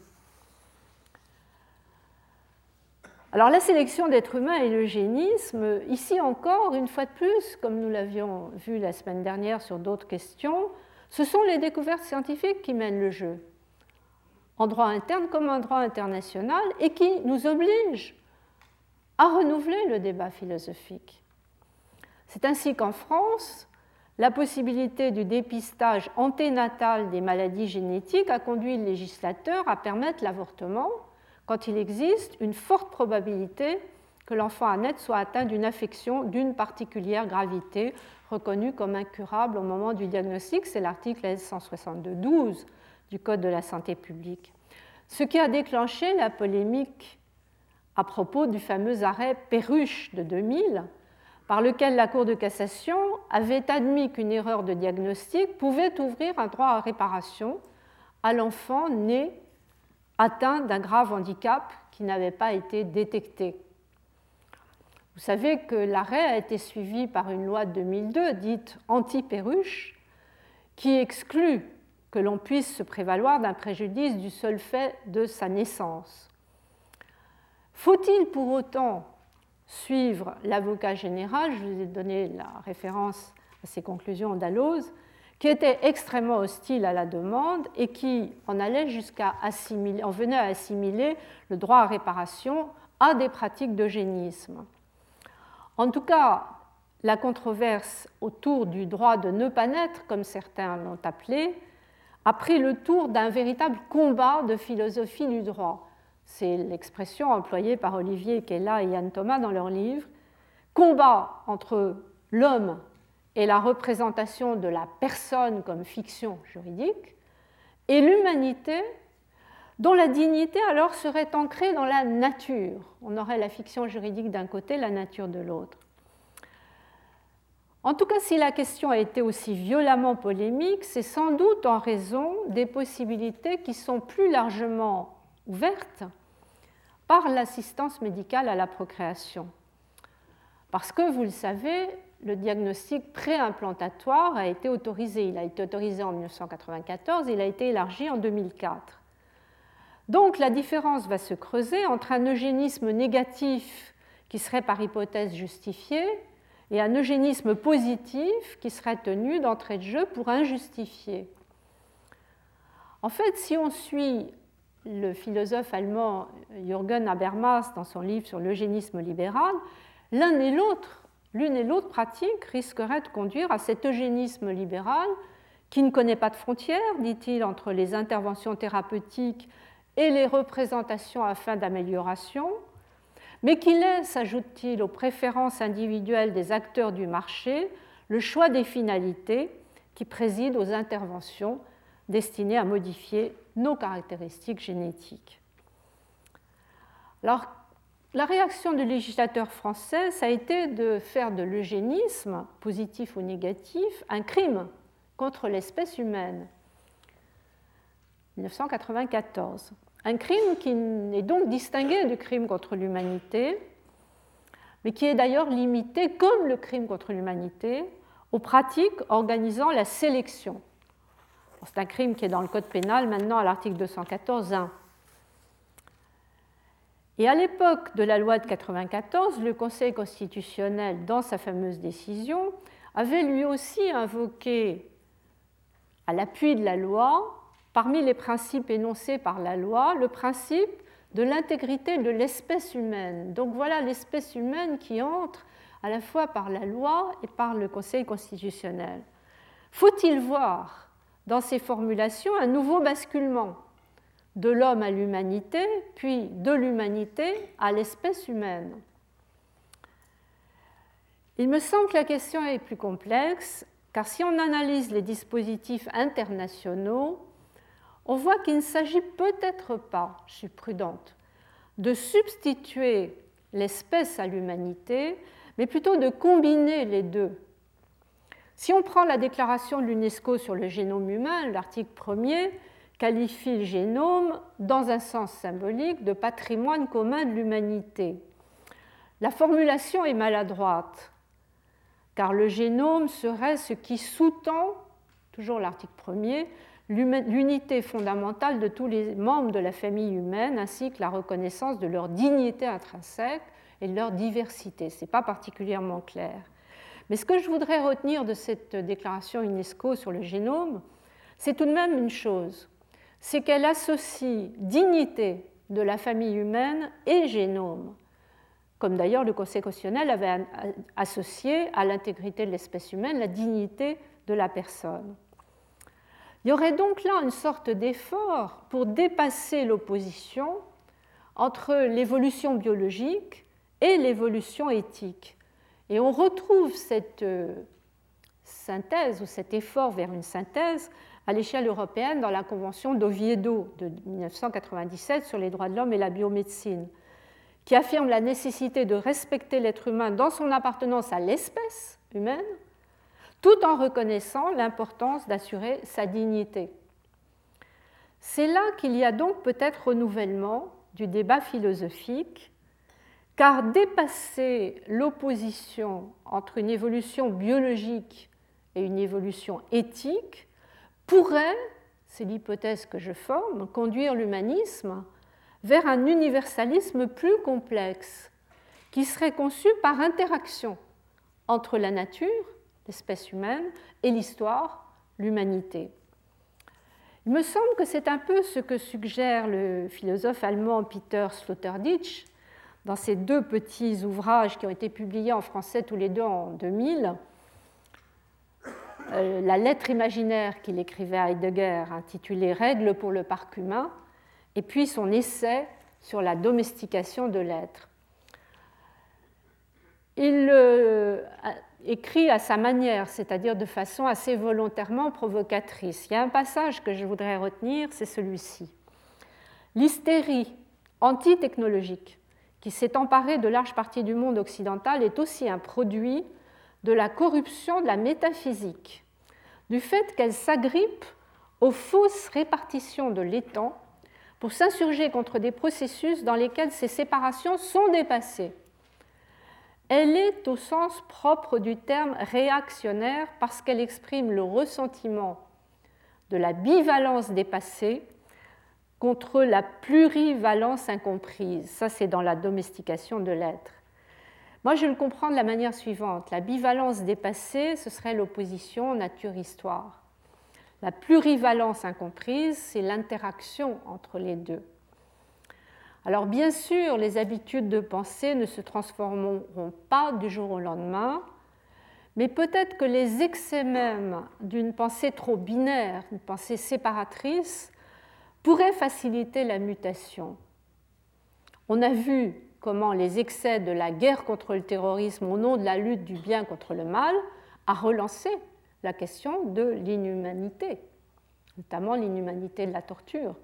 Alors la sélection d'êtres humains et l'eugénisme, ici encore, une fois de plus, comme nous l'avions vu la semaine dernière sur d'autres questions, ce sont les découvertes scientifiques qui mènent le jeu, en droit interne comme en droit international, et qui nous obligent à renouveler le débat philosophique. C'est ainsi qu'en France, la possibilité du dépistage anténatal des maladies génétiques a conduit le législateur à permettre l'avortement quand il existe une forte probabilité que l'enfant à naître soit atteint d'une affection d'une particulière gravité reconnue comme incurable au moment du diagnostic. C'est l'article L162.12 du Code de la santé publique. Ce qui a déclenché la polémique à propos du fameux arrêt Perruche de 2000, par lequel la Cour de cassation avait admis qu'une erreur de diagnostic pouvait ouvrir un droit à réparation à l'enfant né atteint d'un grave handicap qui n'avait pas été détecté. Vous savez que l'arrêt a été suivi par une loi de 2002 dite anti-perruche qui exclut que l'on puisse se prévaloir d'un préjudice du seul fait de sa naissance. Faut-il pour autant suivre l'avocat général Je vous ai donné la référence à ses conclusions d'Alloz, qui était extrêmement hostile à la demande et qui en allait jusqu'à en venait à assimiler le droit à réparation à des pratiques d'eugénisme. En tout cas, la controverse autour du droit de ne pas naître, comme certains l'ont appelé, a pris le tour d'un véritable combat de philosophie du droit. C'est l'expression employée par Olivier Kella et Yann Thomas dans leur livre. Combat entre l'homme et la représentation de la personne comme fiction juridique, et l'humanité dont la dignité alors serait ancrée dans la nature. On aurait la fiction juridique d'un côté, la nature de l'autre. En tout cas, si la question a été aussi violemment polémique, c'est sans doute en raison des possibilités qui sont plus largement ouverte par l'assistance médicale à la procréation. Parce que, vous le savez, le diagnostic préimplantatoire a été autorisé. Il a été autorisé en 1994, il a été élargi en 2004. Donc la différence va se creuser entre un eugénisme négatif qui serait par hypothèse justifié et un eugénisme positif qui serait tenu d'entrée de jeu pour injustifié. En fait, si on suit le philosophe allemand Jürgen Habermas dans son livre sur l'eugénisme libéral, l'une et l'autre pratique risqueraient de conduire à cet eugénisme libéral qui ne connaît pas de frontières, dit-il, entre les interventions thérapeutiques et les représentations à fin d'amélioration, mais qui laisse, ajoute-t-il, aux préférences individuelles des acteurs du marché le choix des finalités qui président aux interventions destinées à modifier nos caractéristiques génétiques. Alors, la réaction du législateur français, ça a été de faire de l'eugénisme, positif ou négatif, un crime contre l'espèce humaine. 1994. Un crime qui est donc distingué du crime contre l'humanité, mais qui est d'ailleurs limité, comme le crime contre l'humanité, aux pratiques organisant la sélection. C'est un crime qui est dans le Code pénal maintenant à l'article 214.1. Et à l'époque de la loi de 1994, le Conseil constitutionnel, dans sa fameuse décision, avait lui aussi invoqué, à l'appui de la loi, parmi les principes énoncés par la loi, le principe de l'intégrité de l'espèce humaine. Donc voilà l'espèce humaine qui entre à la fois par la loi et par le Conseil constitutionnel. Faut-il voir dans ces formulations un nouveau basculement de l'homme à l'humanité, puis de l'humanité à l'espèce humaine. Il me semble que la question est plus complexe, car si on analyse les dispositifs internationaux, on voit qu'il ne s'agit peut-être pas, je suis prudente, de substituer l'espèce à l'humanité, mais plutôt de combiner les deux. Si on prend la déclaration de l'UNESCO sur le génome humain, l'article 1er, qualifie le génome, dans un sens symbolique, de patrimoine commun de l'humanité. La formulation est maladroite, car le génome serait ce qui sous-tend, toujours l'article premier, l'unité fondamentale de tous les membres de la famille humaine, ainsi que la reconnaissance de leur dignité intrinsèque et de leur diversité. Ce n'est pas particulièrement clair. Mais ce que je voudrais retenir de cette déclaration UNESCO sur le génome, c'est tout de même une chose c'est qu'elle associe dignité de la famille humaine et génome, comme d'ailleurs le Conseil constitutionnel avait associé à l'intégrité de l'espèce humaine la dignité de la personne. Il y aurait donc là une sorte d'effort pour dépasser l'opposition entre l'évolution biologique et l'évolution éthique. Et on retrouve cette euh, synthèse ou cet effort vers une synthèse à l'échelle européenne dans la Convention d'Oviedo de 1997 sur les droits de l'homme et la biomédecine, qui affirme la nécessité de respecter l'être humain dans son appartenance à l'espèce humaine, tout en reconnaissant l'importance d'assurer sa dignité. C'est là qu'il y a donc peut-être renouvellement du débat philosophique, car dépasser l'opposition entre une évolution biologique et une évolution éthique pourrait, c'est l'hypothèse que je forme, conduire l'humanisme vers un universalisme plus complexe, qui serait conçu par interaction entre la nature, l'espèce humaine, et l'histoire, l'humanité. Il me semble que c'est un peu ce que suggère le philosophe allemand Peter Sloterdijk dans ses deux petits ouvrages qui ont été publiés en français tous les deux en 2000, euh, la lettre imaginaire qu'il écrivait à Heidegger, intitulée Règles pour le parc humain, et puis son essai sur la domestication de l'être. Il euh, écrit à sa manière, c'est-à-dire de façon assez volontairement provocatrice. Il y a un passage que je voudrais retenir, c'est celui-ci. L'hystérie anti-technologique qui s'est emparée de larges parties du monde occidental est aussi un produit de la corruption de la métaphysique, du fait qu'elle s'agrippe aux fausses répartitions de l'étang pour s'insurger contre des processus dans lesquels ces séparations sont dépassées. Elle est au sens propre du terme réactionnaire parce qu'elle exprime le ressentiment de la bivalence dépassée contre la plurivalence incomprise. Ça, c'est dans la domestication de l'être. Moi, je le comprends de la manière suivante. La bivalence dépassée, ce serait l'opposition nature-histoire. La plurivalence incomprise, c'est l'interaction entre les deux. Alors bien sûr, les habitudes de pensée ne se transformeront pas du jour au lendemain, mais peut-être que les excès même d'une pensée trop binaire, une pensée séparatrice, pourraient faciliter la mutation. On a vu comment les excès de la guerre contre le terrorisme au nom de la lutte du bien contre le mal a relancé la question de l'inhumanité, notamment l'inhumanité de la torture.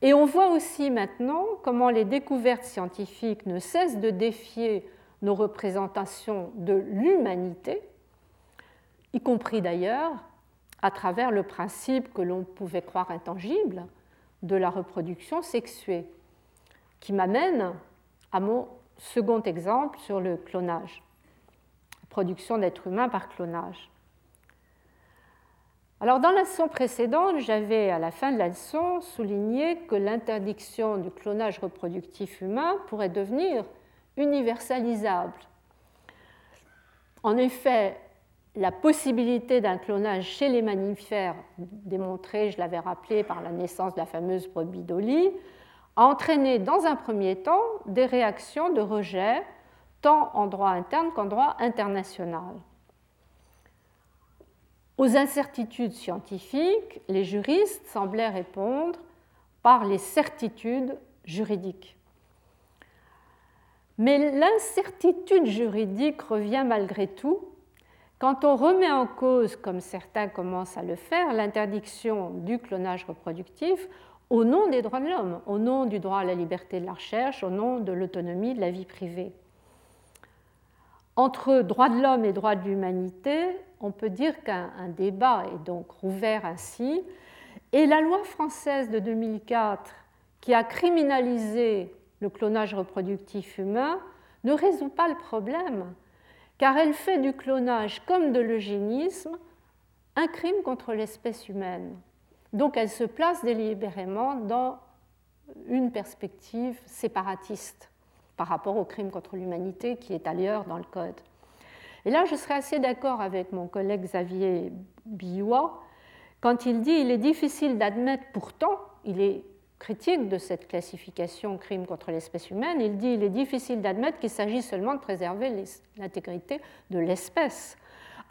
Et on voit aussi maintenant comment les découvertes scientifiques ne cessent de défier nos représentations de l'humanité, y compris d'ailleurs à travers le principe que l'on pouvait croire intangible de la reproduction sexuée, qui m'amène à mon second exemple sur le clonage, production d'êtres humains par clonage. Alors dans la leçon précédente, j'avais à la fin de la leçon souligné que l'interdiction du clonage reproductif humain pourrait devenir universalisable. En effet, la possibilité d'un clonage chez les mammifères, démontrée, je l'avais rappelé, par la naissance de la fameuse brebis Dolly, a entraîné dans un premier temps des réactions de rejet, tant en droit interne qu'en droit international. Aux incertitudes scientifiques, les juristes semblaient répondre par les certitudes juridiques. Mais l'incertitude juridique revient malgré tout quand on remet en cause, comme certains commencent à le faire, l'interdiction du clonage reproductif au nom des droits de l'homme, au nom du droit à la liberté de la recherche, au nom de l'autonomie de la vie privée. Entre droits de l'homme et droits de l'humanité, on peut dire qu'un débat est donc rouvert ainsi. Et la loi française de 2004, qui a criminalisé le clonage reproductif humain, ne résout pas le problème, car elle fait du clonage comme de l'eugénisme un crime contre l'espèce humaine. Donc elle se place délibérément dans une perspective séparatiste par rapport au crime contre l'humanité qui est ailleurs dans le Code. Et là, je serais assez d'accord avec mon collègue Xavier Billois quand il dit il est difficile d'admettre pourtant, il est critique de cette classification crime contre l'espèce humaine, il dit il est difficile d'admettre qu'il s'agit seulement de préserver l'intégrité de l'espèce,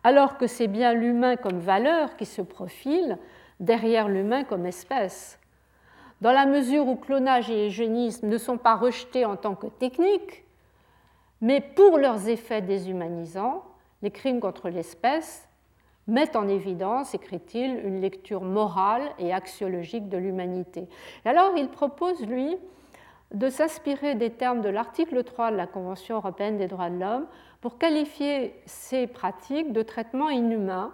alors que c'est bien l'humain comme valeur qui se profile derrière l'humain comme espèce. Dans la mesure où clonage et eugénisme ne sont pas rejetés en tant que techniques, mais pour leurs effets déshumanisants, les crimes contre l'espèce mettent en évidence, écrit-il, une lecture morale et axiologique de l'humanité. alors il propose, lui, de s'inspirer des termes de l'article 3 de la Convention européenne des droits de l'homme pour qualifier ces pratiques de traitement inhumain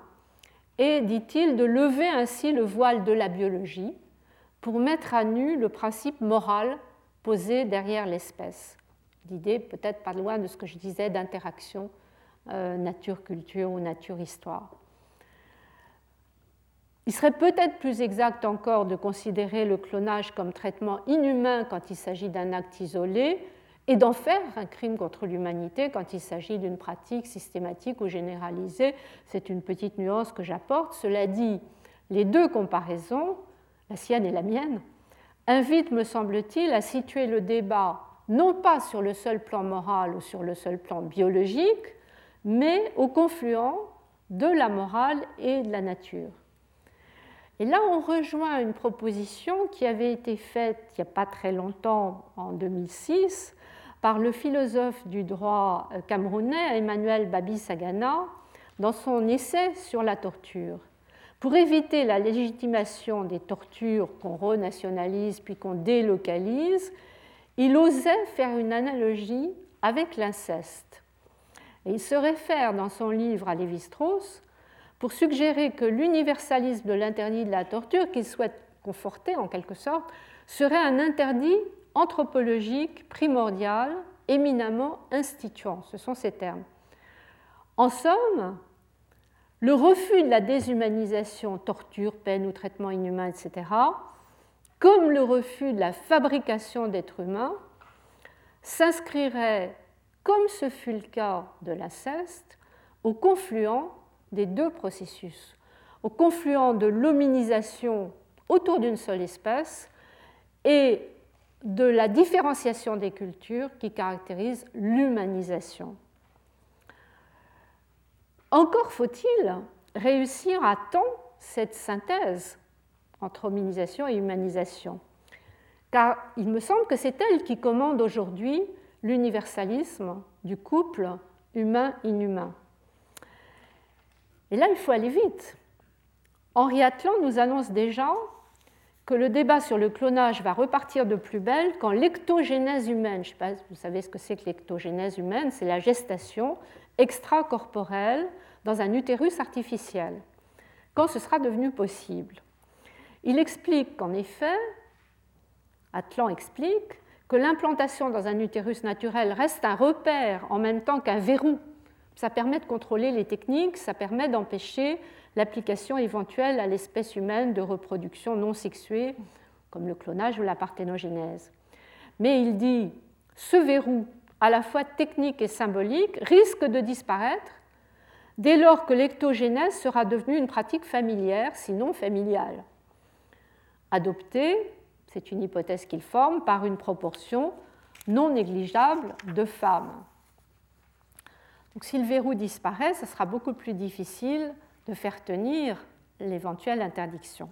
et, dit-il, de lever ainsi le voile de la biologie pour mettre à nu le principe moral posé derrière l'espèce. L'idée peut-être pas loin de ce que je disais d'interaction euh, nature-culture ou nature-histoire. Il serait peut-être plus exact encore de considérer le clonage comme traitement inhumain quand il s'agit d'un acte isolé et d'en faire un crime contre l'humanité quand il s'agit d'une pratique systématique ou généralisée. C'est une petite nuance que j'apporte. Cela dit, les deux comparaisons la sienne et la mienne, invite, me semble-t-il, à situer le débat non pas sur le seul plan moral ou sur le seul plan biologique, mais au confluent de la morale et de la nature. Et là, on rejoint une proposition qui avait été faite il n'y a pas très longtemps, en 2006, par le philosophe du droit camerounais Emmanuel Babi Sagana dans son essai sur la torture. Pour éviter la légitimation des tortures qu'on renationalise puis qu'on délocalise, il osait faire une analogie avec l'inceste. Et il se réfère dans son livre à Lévi-Strauss pour suggérer que l'universalisme de l'interdit de la torture, qu'il souhaite conforter en quelque sorte, serait un interdit anthropologique primordial, éminemment instituant. Ce sont ces termes. En somme, le refus de la déshumanisation, torture, peine ou traitement inhumain, etc., comme le refus de la fabrication d'êtres humains, s'inscrirait, comme ce fut le cas de l'inceste, au confluent des deux processus, au confluent de l'hominisation autour d'une seule espèce et de la différenciation des cultures qui caractérise l'humanisation. Encore faut-il réussir à temps cette synthèse entre hominisation et humanisation, car il me semble que c'est elle qui commande aujourd'hui l'universalisme du couple humain-inhumain. Et là, il faut aller vite. Henri Atlan nous annonce déjà que le débat sur le clonage va repartir de plus belle quand l'ectogénèse humaine, je sais pas si vous savez ce que c'est que l'ectogénèse humaine, c'est la gestation extracorporelle dans un utérus artificiel, quand ce sera devenu possible. Il explique qu'en effet, Atlan explique que l'implantation dans un utérus naturel reste un repère en même temps qu'un verrou. Ça permet de contrôler les techniques, ça permet d'empêcher l'application éventuelle à l'espèce humaine de reproduction non sexuée, comme le clonage ou la parthénogénèse. Mais il dit, ce verrou, à la fois technique et symbolique, risque de disparaître dès lors que l'ectogénèse sera devenue une pratique familière, sinon familiale. Adoptée, c'est une hypothèse qu'il forme, par une proportion non négligeable de femmes. Donc si le verrou disparaît, ce sera beaucoup plus difficile de faire tenir l'éventuelle interdiction.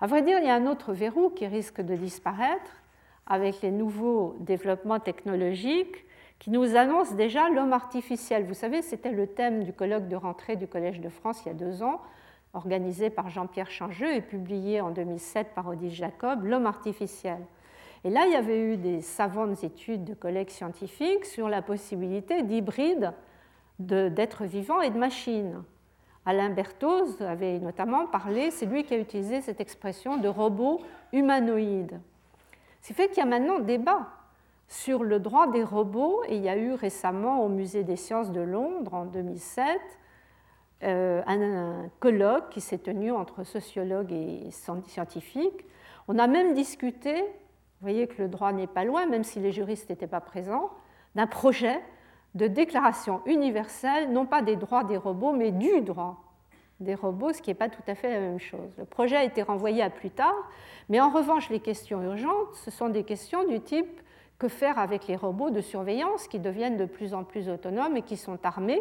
À vrai dire, il y a un autre verrou qui risque de disparaître avec les nouveaux développements technologiques qui nous annoncent déjà l'homme artificiel. Vous savez, c'était le thème du colloque de rentrée du Collège de France il y a deux ans, organisé par Jean-Pierre Changeux et publié en 2007 par Odile Jacob, L'homme artificiel. Et là, il y avait eu des savantes études de collègues scientifiques sur la possibilité d'hybride d'êtres vivants et de machines. Alain Berthoz avait notamment parlé, c'est lui qui a utilisé cette expression de robot humanoïde. Ce fait qu'il y a maintenant débat sur le droit des robots, et il y a eu récemment au Musée des sciences de Londres en 2007 euh, un, colloque qui s'est tenu entre sociologues et scientifiques. On a même discuté, vous voyez que le droit n'est pas loin, même si les juristes n'étaient pas présents, d'un projet de déclaration universelle, non pas des droits des robots, mais du droit des robots, ce qui n'est pas tout à fait la même chose. Le projet a été renvoyé à plus tard, mais en revanche, les questions urgentes, ce sont des questions du type que faire avec les robots de surveillance qui deviennent de plus en plus autonomes et qui sont armés?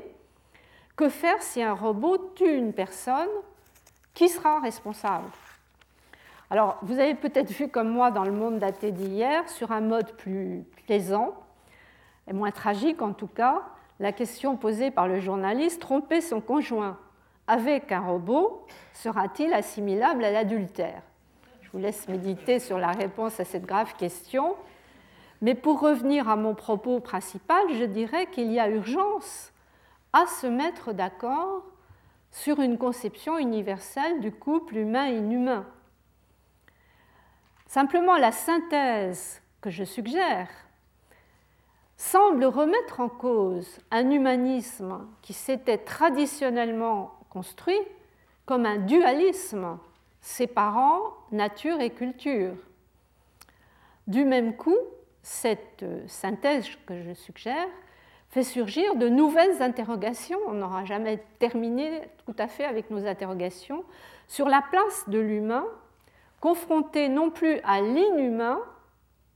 Que faire si un robot tue une personne? Qui sera responsable? Alors, vous avez peut-être vu comme moi dans le monde daté d'hier, sur un mode plus plaisant, et moins tragique en tout cas, la question posée par le journaliste tromper son conjoint avec un robot sera-t-il assimilable à l'adultère? Je vous laisse méditer sur la réponse à cette grave question. Mais pour revenir à mon propos principal, je dirais qu'il y a urgence à se mettre d'accord sur une conception universelle du couple humain-inhumain. Simplement, la synthèse que je suggère semble remettre en cause un humanisme qui s'était traditionnellement construit comme un dualisme séparant nature et culture. Du même coup, cette synthèse que je suggère fait surgir de nouvelles interrogations, on n'aura jamais terminé tout à fait avec nos interrogations, sur la place de l'humain confronté non plus à l'inhumain,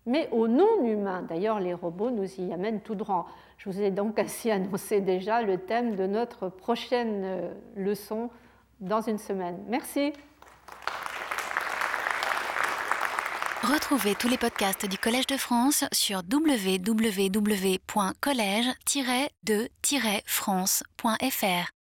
mais au non-humain. D'ailleurs, les robots nous y amènent tout droit. Je vous ai donc ainsi annoncé déjà le thème de notre prochaine euh, leçon dans une semaine. Merci. Retrouvez tous les podcasts du Collège de France sur www.collège-de-france.fr.